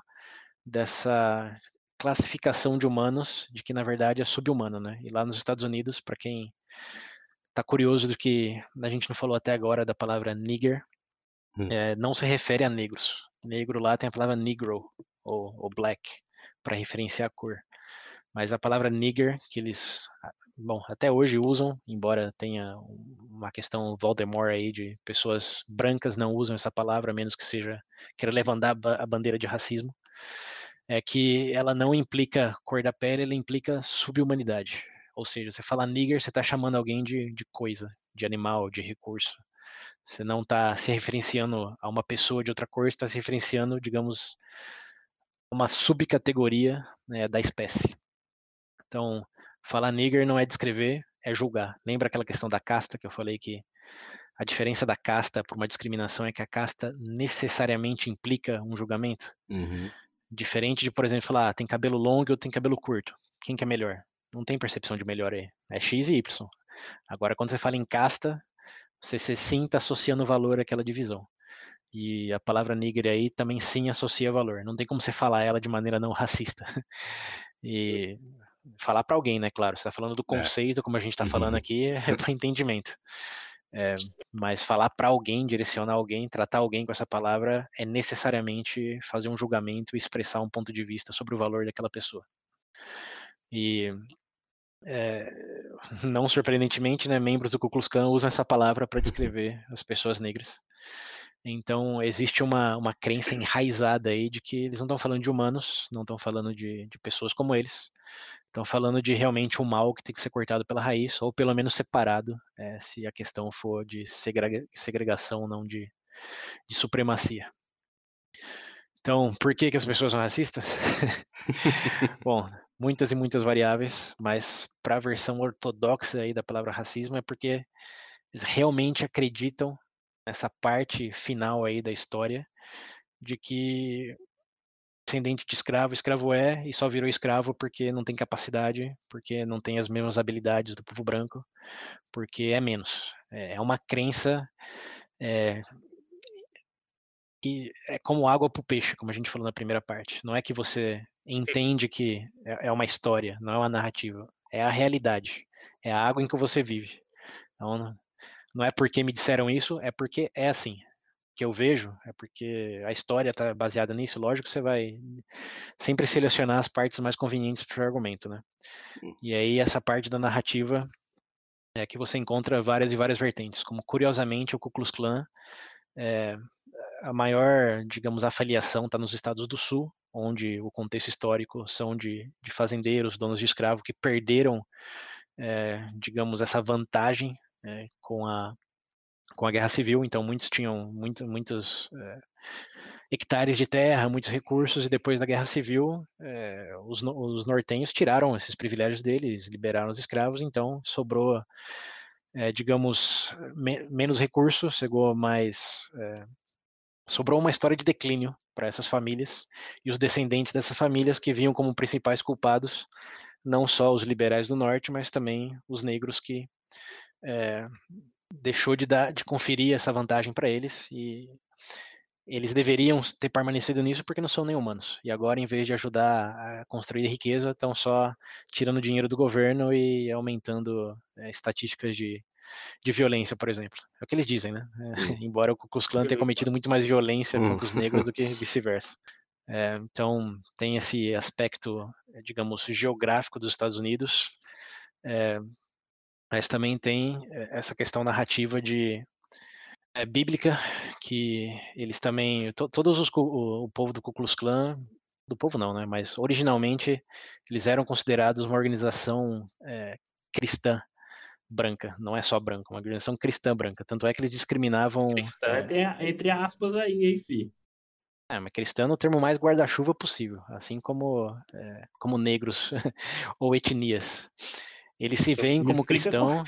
dessa classificação de humanos, de que na verdade é subhumano, né? E lá nos Estados Unidos, para quem está curioso do que a gente não falou até agora da palavra nigger, hum. é, não se refere a negros. Negro lá tem a palavra negro ou, ou black para referenciar a cor. Mas a palavra nigger que eles bom, até hoje usam, embora tenha uma questão Voldemort aí de pessoas brancas não usam essa palavra, a menos que seja queira levantar a bandeira de racismo, é que ela não implica cor da pele, ela implica subhumanidade. Ou seja, você fala nigger, você está chamando alguém de, de coisa, de animal, de recurso. Você não está se referenciando a uma pessoa de outra cor, está se referenciando, digamos, uma subcategoria né, da espécie. Então, Falar nigger não é descrever, é julgar. Lembra aquela questão da casta que eu falei que a diferença da casta para uma discriminação é que a casta necessariamente implica um julgamento?
Uhum.
Diferente de, por exemplo, falar, ah, tem cabelo longo ou tem cabelo curto. Quem que é melhor? Não tem percepção de melhor aí. É X e Y. Agora, quando você fala em casta, você, sim está associando valor àquela divisão. E a palavra nigger aí também sim associa valor. Não tem como você falar ela de maneira não racista. E falar para alguém, né? Claro, você está falando do é. conceito, é. como a gente está uhum. falando aqui, é para entendimento. É, mas falar para alguém, direcionar alguém, tratar alguém com essa palavra é necessariamente fazer um julgamento e expressar um ponto de vista sobre o valor daquela pessoa. E é, não surpreendentemente, né, membros do Ku Klux Klan usam essa palavra para descrever as pessoas negras. Então existe uma, uma crença enraizada aí de que eles não estão falando de humanos, não estão falando de, de pessoas como eles, Estão falando de realmente um mal que tem que ser cortado pela raiz, ou pelo menos separado, é, se a questão for de segrega segregação, não de, de supremacia. Então, por que, que as pessoas são racistas? Bom, muitas e muitas variáveis, mas para a versão ortodoxa aí da palavra racismo é porque eles realmente acreditam nessa parte final aí da história de que descendente de escravo, escravo é e só virou escravo porque não tem capacidade, porque não tem as mesmas habilidades do povo branco, porque é menos. É, é uma crença é, que é como água para o peixe, como a gente falou na primeira parte. Não é que você entende que é, é uma história, não é uma narrativa, é a realidade, é a água em que você vive. Então, não é porque me disseram isso, é porque é assim. Que eu vejo, é porque a história está baseada nisso. Lógico que você vai sempre selecionar as partes mais convenientes para o argumento, né? Hum. E aí essa parte da narrativa é que você encontra várias e várias vertentes, como curiosamente o Ku Klux Klan, é, a maior, digamos, afiliação está nos estados do Sul, onde o contexto histórico são de, de fazendeiros, donos de escravo que perderam, é, digamos, essa vantagem é, com a com a guerra civil. Então muitos tinham muito, muitos é, hectares de terra, muitos recursos, e depois da guerra civil, é, os, os, nortenhos tiraram esses privilégios deles, liberaram os escravos, então sobrou, é, digamos, me, menos recursos, chegou mais. Sobrou uma história de declínio para essas famílias e os descendentes dessas famílias que viam como principais culpados não só os liberais do norte, mas também os negros que é, deixou de dar, de conferir essa vantagem para eles e eles deveriam ter permanecido nisso porque não são nem humanos. E agora, em vez de ajudar a construir riqueza, estão só tirando dinheiro do governo e aumentando é, estatísticas de, de violência, por exemplo. É o que eles dizem, né? É, embora o Ku Klux Klan tenha cometido muito mais violência hum. contra os negros do que vice-versa. É, então, tem esse aspecto, digamos, geográfico dos Estados Unidos, é, mas também tem essa questão narrativa de é, bíblica, que eles também, to, todos os, o, o, povo do Ku Klux Klan, do povo não, né, mas originalmente eles eram considerados uma organização é, cristã branca, não é só branca, uma organização cristã branca, tanto é que eles discriminavam...
Cristã é, entre aspas aí, hein, fi?
É, mas cristã é o termo mais guarda-chuva possível, assim como, como negros ou etnias. Eles se veem como cristão.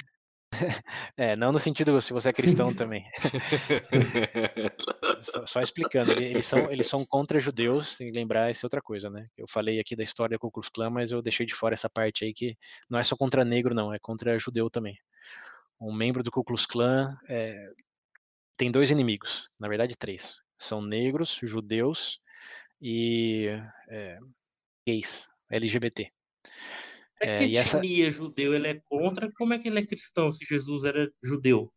É, não no sentido se você é cristão também. só, só, explicando, eles são, eles são contra judeus, tem que lembrar essa outra coisa, né? Eu falei aqui da história da Ku Klux Klan, mas eu deixei de fora essa parte aí que não é só contra negro, não, é contra judeu também. Um membro do Ku Klux Klan é, tem dois inimigos, na verdade três. São negros, judeus e é, gays, LGBT.
Mas é, se essa... etnia judeu ele é contra, como é que ele é cristão se Jesus era judeu?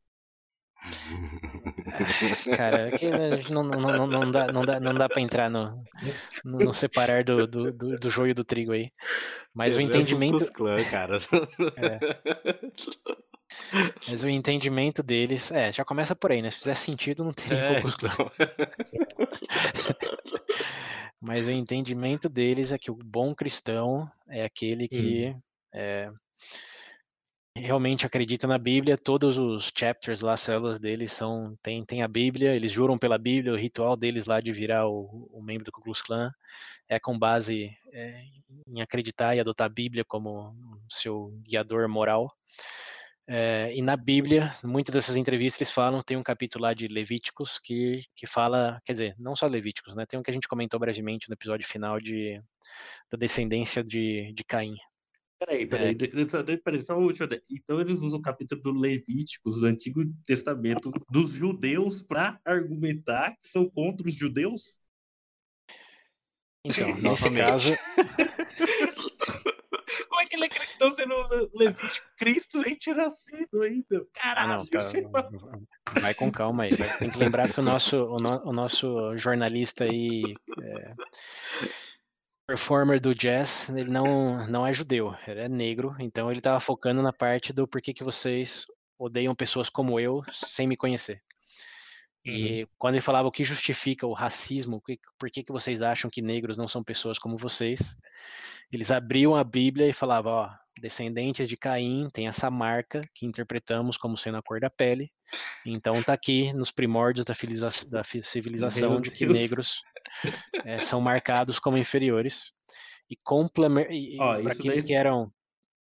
Cara, é que não, não, não, não, dá, não, dá, não dá pra entrar no, no, no separar do, do, do, do, joio do trigo aí. Mas o entendimento.
Clã, cara.
É. Mas o entendimento deles. É, já começa por aí, né? Se fizer sentido, não tem é, então... Mas o entendimento deles é que o bom cristão é aquele que hum. é, realmente acredita na Bíblia. Todos os chapters lá, células deles são tem, tem a Bíblia. Eles juram pela Bíblia. O ritual deles lá de virar o, o membro do Ku Klux Klan é com base é, em acreditar e adotar a Bíblia como seu guiador moral. É, e na Bíblia, muitas dessas entrevistas eles falam, tem um capítulo lá de Levíticos que, que fala, quer dizer, não só Levíticos, né? Tem um que a gente comentou brevemente no episódio final de, da descendência de, de Caim.
Peraí, peraí, é. peraí, só uma última. Então eles usam o capítulo do Levíticos, do Antigo Testamento, dos judeus para argumentar que são contra os judeus?
Então, no caso.
Que ele cristão se não usa Levítico? Cristo tinha nascido ainda. Caralho. Ah, não,
tá, vai com calma aí. Tem que lembrar que o nosso, o, no, o nosso jornalista aí. É, performer do jazz, ele não, não é judeu, ele é negro, então ele estava focando na parte do porquê que vocês odeiam pessoas como eu sem me conhecer. E uhum. quando ele falava o que justifica o racismo, por que, que vocês acham que negros não são pessoas como vocês, eles abriam a Bíblia e falavam, ó, descendentes de Caim tem essa marca que interpretamos como sendo a cor da pele. Então tá aqui nos primórdios da, da civilização de que negros é, são marcados como inferiores. E, e para aqueles daí... que eram.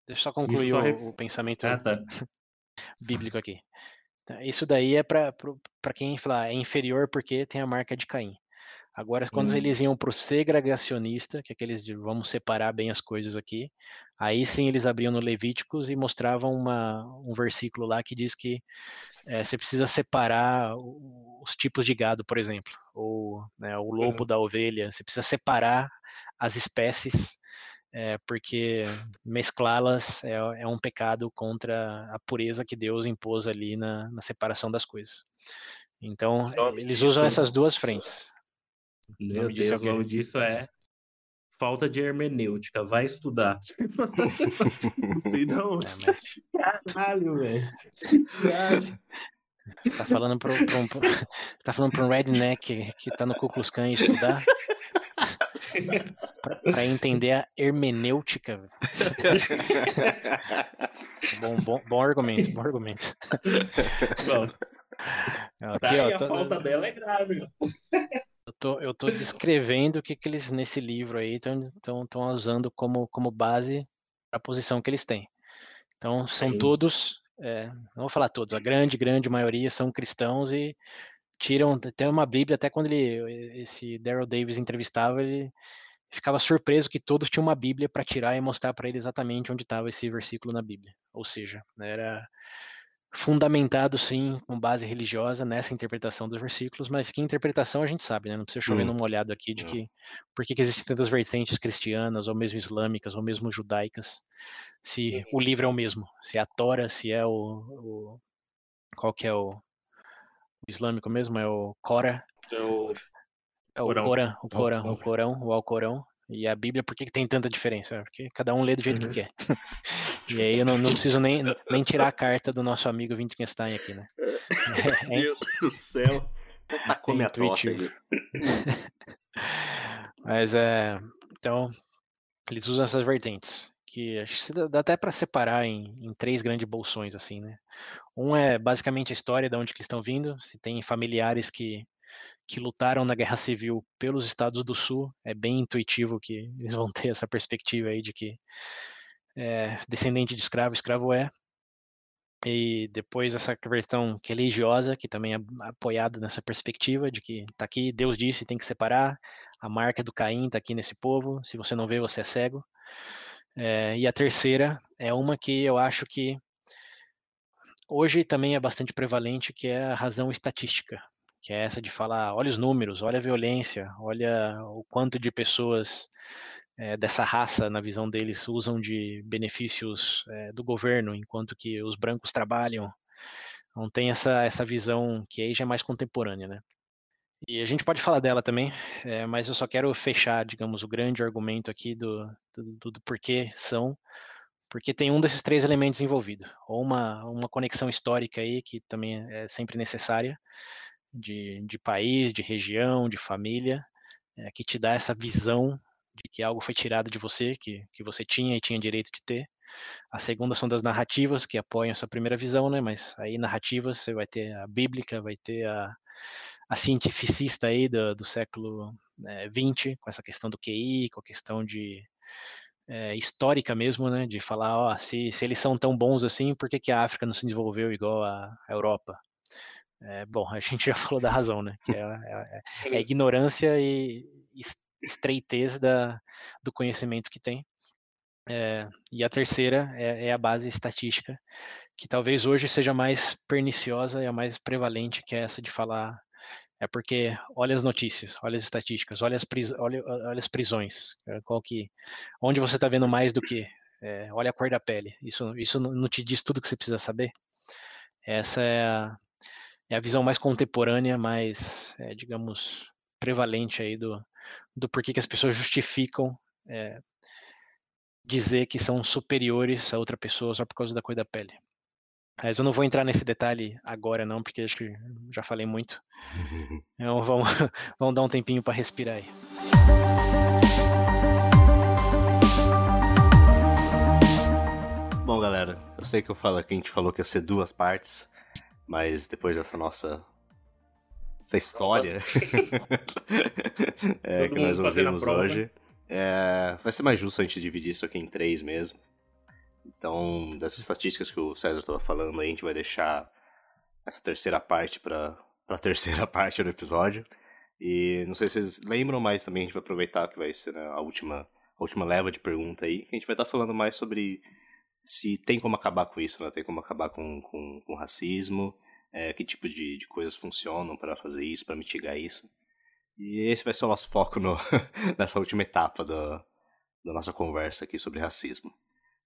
Deixa eu só concluir o, ref... o, pensamento ah, tá. bíblico aqui. Então, isso daí é para quem falar é inferior porque tem a marca de Caim. Agora, quando hum. eles iam para o segregacionista, que é aqueles de vamos separar bem as coisas aqui, aí sim eles abriam no Levíticos e mostravam uma, um versículo lá que diz que é, você precisa separar os tipos de gado, por exemplo, ou né, o lobo da ovelha, você precisa separar as espécies, é, porque mesclá-las é, é, um pecado contra a pureza que Deus impôs ali na, na separação das coisas. Então, eles usam essas duas frentes.
Meu Deus, o nome disso é falta de hermenêutica. Vai estudar. Não sei de onde. É, mas... Caralho, velho.
Você tá falando para um, pro, tá falando pra um redneck que tá no Ku Klux Klan estudar? para entender a hermenêutica. bom, bom, bom argumento, bom argumento.
Bom, Aqui, ó, tô... a falta dela é grave.
Eu tô, eu tô descrevendo o que, que eles nesse livro aí estão usando como, como base a posição que eles têm. Então, são todos, é, não vou falar todos, a grande, grande maioria são cristãos e tiram, tem uma Bíblia, até quando ele, esse Daryl Davis entrevistava, ele ficava surpreso que todos tinham uma Bíblia para tirar e mostrar para ele exatamente onde estava esse versículo na Bíblia. Ou seja, era fundamentado sim com base religiosa nessa interpretação dos versículos, mas que interpretação a gente sabe, né? Não precisa chover hum. numa olhada aqui de que por que, que existem tantas vertentes cristianas, ou mesmo islâmicas, ou mesmo judaicas, se o livro é o mesmo, se é a Tora, se é o, o qual que é o, o, islâmico mesmo, é o Cora,
é o,
é o Corão, o Corão, o Corão, o Alcorão, e a Bíblia, por que, que tem tanta diferença? Porque cada um lê do jeito uhum. que quer. e aí eu não, não, preciso nem, nem tirar a carta do nosso amigo Wittgenstein aqui, né?
É, Meu Deus do céu. Tá come a
Mas é. Então, eles usam essas vertentes. Que acho que dá até para separar em, em três grandes bolsões, assim, né? Um é basicamente a história de onde que estão vindo. Se tem familiares que que lutaram na Guerra Civil pelos Estados do Sul, é bem intuitivo que eles vão ter essa perspectiva aí de que é, descendente de escravo, escravo é. E depois essa versão que é religiosa, que também é apoiada nessa perspectiva de que tá aqui, Deus disse, tem que separar, a marca do Caim tá aqui nesse povo, se você não vê, você é cego. É, e a terceira é uma que eu acho que hoje também é bastante prevalente, que é a razão estatística que é essa de falar, olha os números, olha a violência, olha o quanto de pessoas é, dessa raça, na visão deles, usam de benefícios é, do governo, enquanto que os brancos trabalham. Não tem essa, essa visão que aí já é mais contemporânea, né? E a gente pode falar dela também, é, mas eu só quero fechar, digamos, o grande argumento aqui do, do, do porquê são, porque tem um desses três elementos envolvido, ou uma, uma conexão histórica aí, que também é sempre necessária, de, de país, de região, de família, é, que te dá essa visão de que algo foi tirado de você, que, que você tinha e tinha direito de ter. A segunda são das narrativas, que apoiam essa primeira visão, né? Mas aí narrativas você vai ter a bíblica, vai ter a, a cientificista aí do, do século XX, eh, com essa questão do QI, com a questão de é, histórica mesmo, né? De falar, ó, se, se eles são tão bons assim, por que, que a África não se desenvolveu igual a, a Europa? É, bom, a gente já falou da razão, né? Que é, é, é a ignorância e estreitez da, do conhecimento que tem. É, e a terceira é, é, a base estatística, que talvez hoje seja mais perniciosa e a mais prevalente, que é essa de falar. É porque olha as notícias, olha as estatísticas, olha as, pris, olha, olha as prisões, é, qual que, onde você está vendo mais do que, é, olha a cor da pele. Isso, isso não te diz tudo que você precisa saber. Essa é a, é a visão mais contemporânea, mais, digamos, prevalente aí do, do porquê que as pessoas justificam é, dizer que são superiores a outra pessoa só por causa da cor da pele. Mas eu não vou entrar nesse detalhe agora não, porque acho que já falei muito. Então vamos, vamos dar um tempinho para respirar aí.
Bom, galera, eu sei que eu falo que a gente falou que ia ser duas partes, mas depois dessa nossa. Essa história é, que nós ouvimos hoje, é, vai ser mais justo a gente dividir isso aqui em três mesmo. Então, dessas estatísticas que o César estava falando, a gente vai deixar essa terceira parte para a terceira parte do episódio. E não sei se vocês lembram, mas também a gente vai aproveitar que vai ser né, a, última, a última leva de pergunta aí. A gente vai estar falando mais sobre se tem como acabar com isso, né? Tem como acabar com, com, com racismo, é, que tipo de, de coisas funcionam para fazer isso, para mitigar isso. E esse vai ser o nosso foco no, nessa última etapa do, da nossa conversa aqui sobre racismo.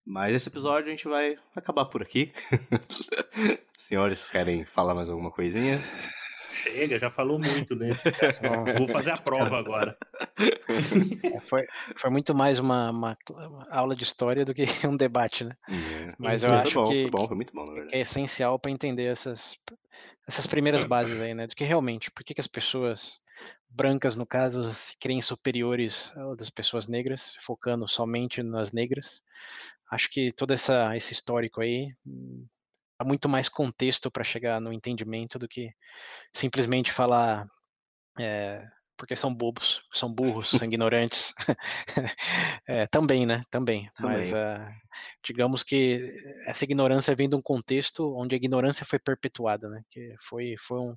Mas esse episódio a gente vai acabar por aqui. Os senhores querem falar mais alguma coisinha?
Chega, já falou muito nesse. Vou fazer a prova agora.
É, foi, foi muito mais uma, uma, aula de história do que um debate, né? É. Mas eu foi acho bom, que, foi bom, foi muito bom, que é essencial para entender essas, essas primeiras bases aí, né? Do que realmente, por que, que as pessoas brancas, no caso, se creem superiores das pessoas negras, focando somente nas negras. Acho que todo essa, esse histórico aí há muito mais contexto para chegar no entendimento do que simplesmente falar é, porque são bobos, são burros, são ignorantes. é, também, né? Também. também. Mas uh, digamos que essa ignorância vem de um contexto onde a ignorância foi perpetuada, né? Que foi, foi, um,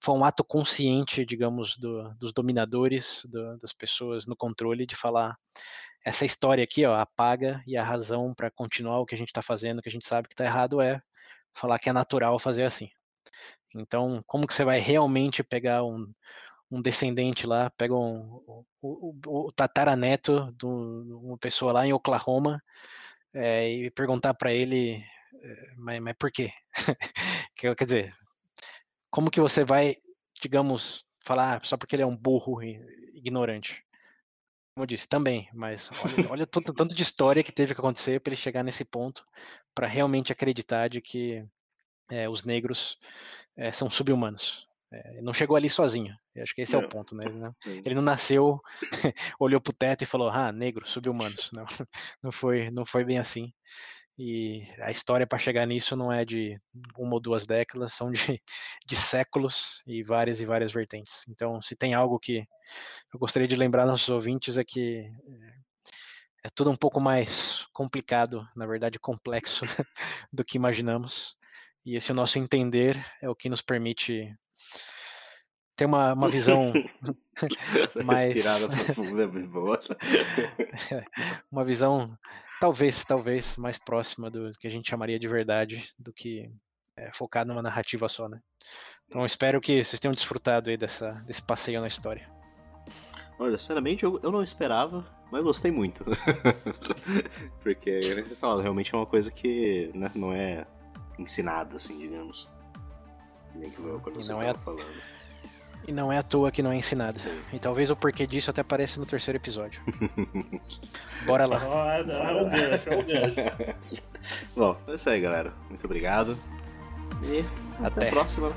foi um ato consciente, digamos, do, dos dominadores, do, das pessoas no controle, de falar essa história aqui, ó, apaga e a razão para continuar o que a gente está fazendo, que a gente sabe que está errado, é falar que é natural fazer assim. Então, como que você vai realmente pegar um, um descendente lá, pega um, o, o, o tataraneto de uma pessoa lá em Oklahoma é, e perguntar para ele, é, mas, mas por quê? quer dizer, como que você vai, digamos, falar só porque ele é um burro e ignorante? Como eu disse, também, mas olha, olha tanto, tanto de história que teve que acontecer para ele chegar nesse ponto, para realmente acreditar de que é, os negros é, são subhumanos. É, não chegou ali sozinho. Eu acho que esse não. é o ponto, né? Ele não, ele não nasceu, olhou pro teto e falou: "Ah, negro, subhumanos". Não, não foi, não foi bem assim. E a história para chegar nisso não é de uma ou duas décadas, são de, de séculos e várias e várias vertentes. Então, se tem algo que eu gostaria de lembrar nossos ouvintes é que é, é tudo um pouco mais complicado, na verdade complexo, do que imaginamos. E esse nosso entender é o que nos permite ter uma, uma visão mais profunda, é boa. uma visão talvez talvez mais próxima do que a gente chamaria de verdade do que é, focar numa narrativa só, né? Então espero que vocês tenham desfrutado aí dessa, desse passeio na história.
Olha, sinceramente eu, eu não esperava, mas gostei muito. Porque, fala, realmente é uma coisa que né, não é ensinada, assim, digamos. Nem que quando você não é falando.
E não é à toa que não é ensinado. E talvez o porquê disso até apareça no terceiro episódio. Bora lá.
é o gancho, é o gancho. Bom, é isso aí, galera. Muito obrigado. E até, até a próxima.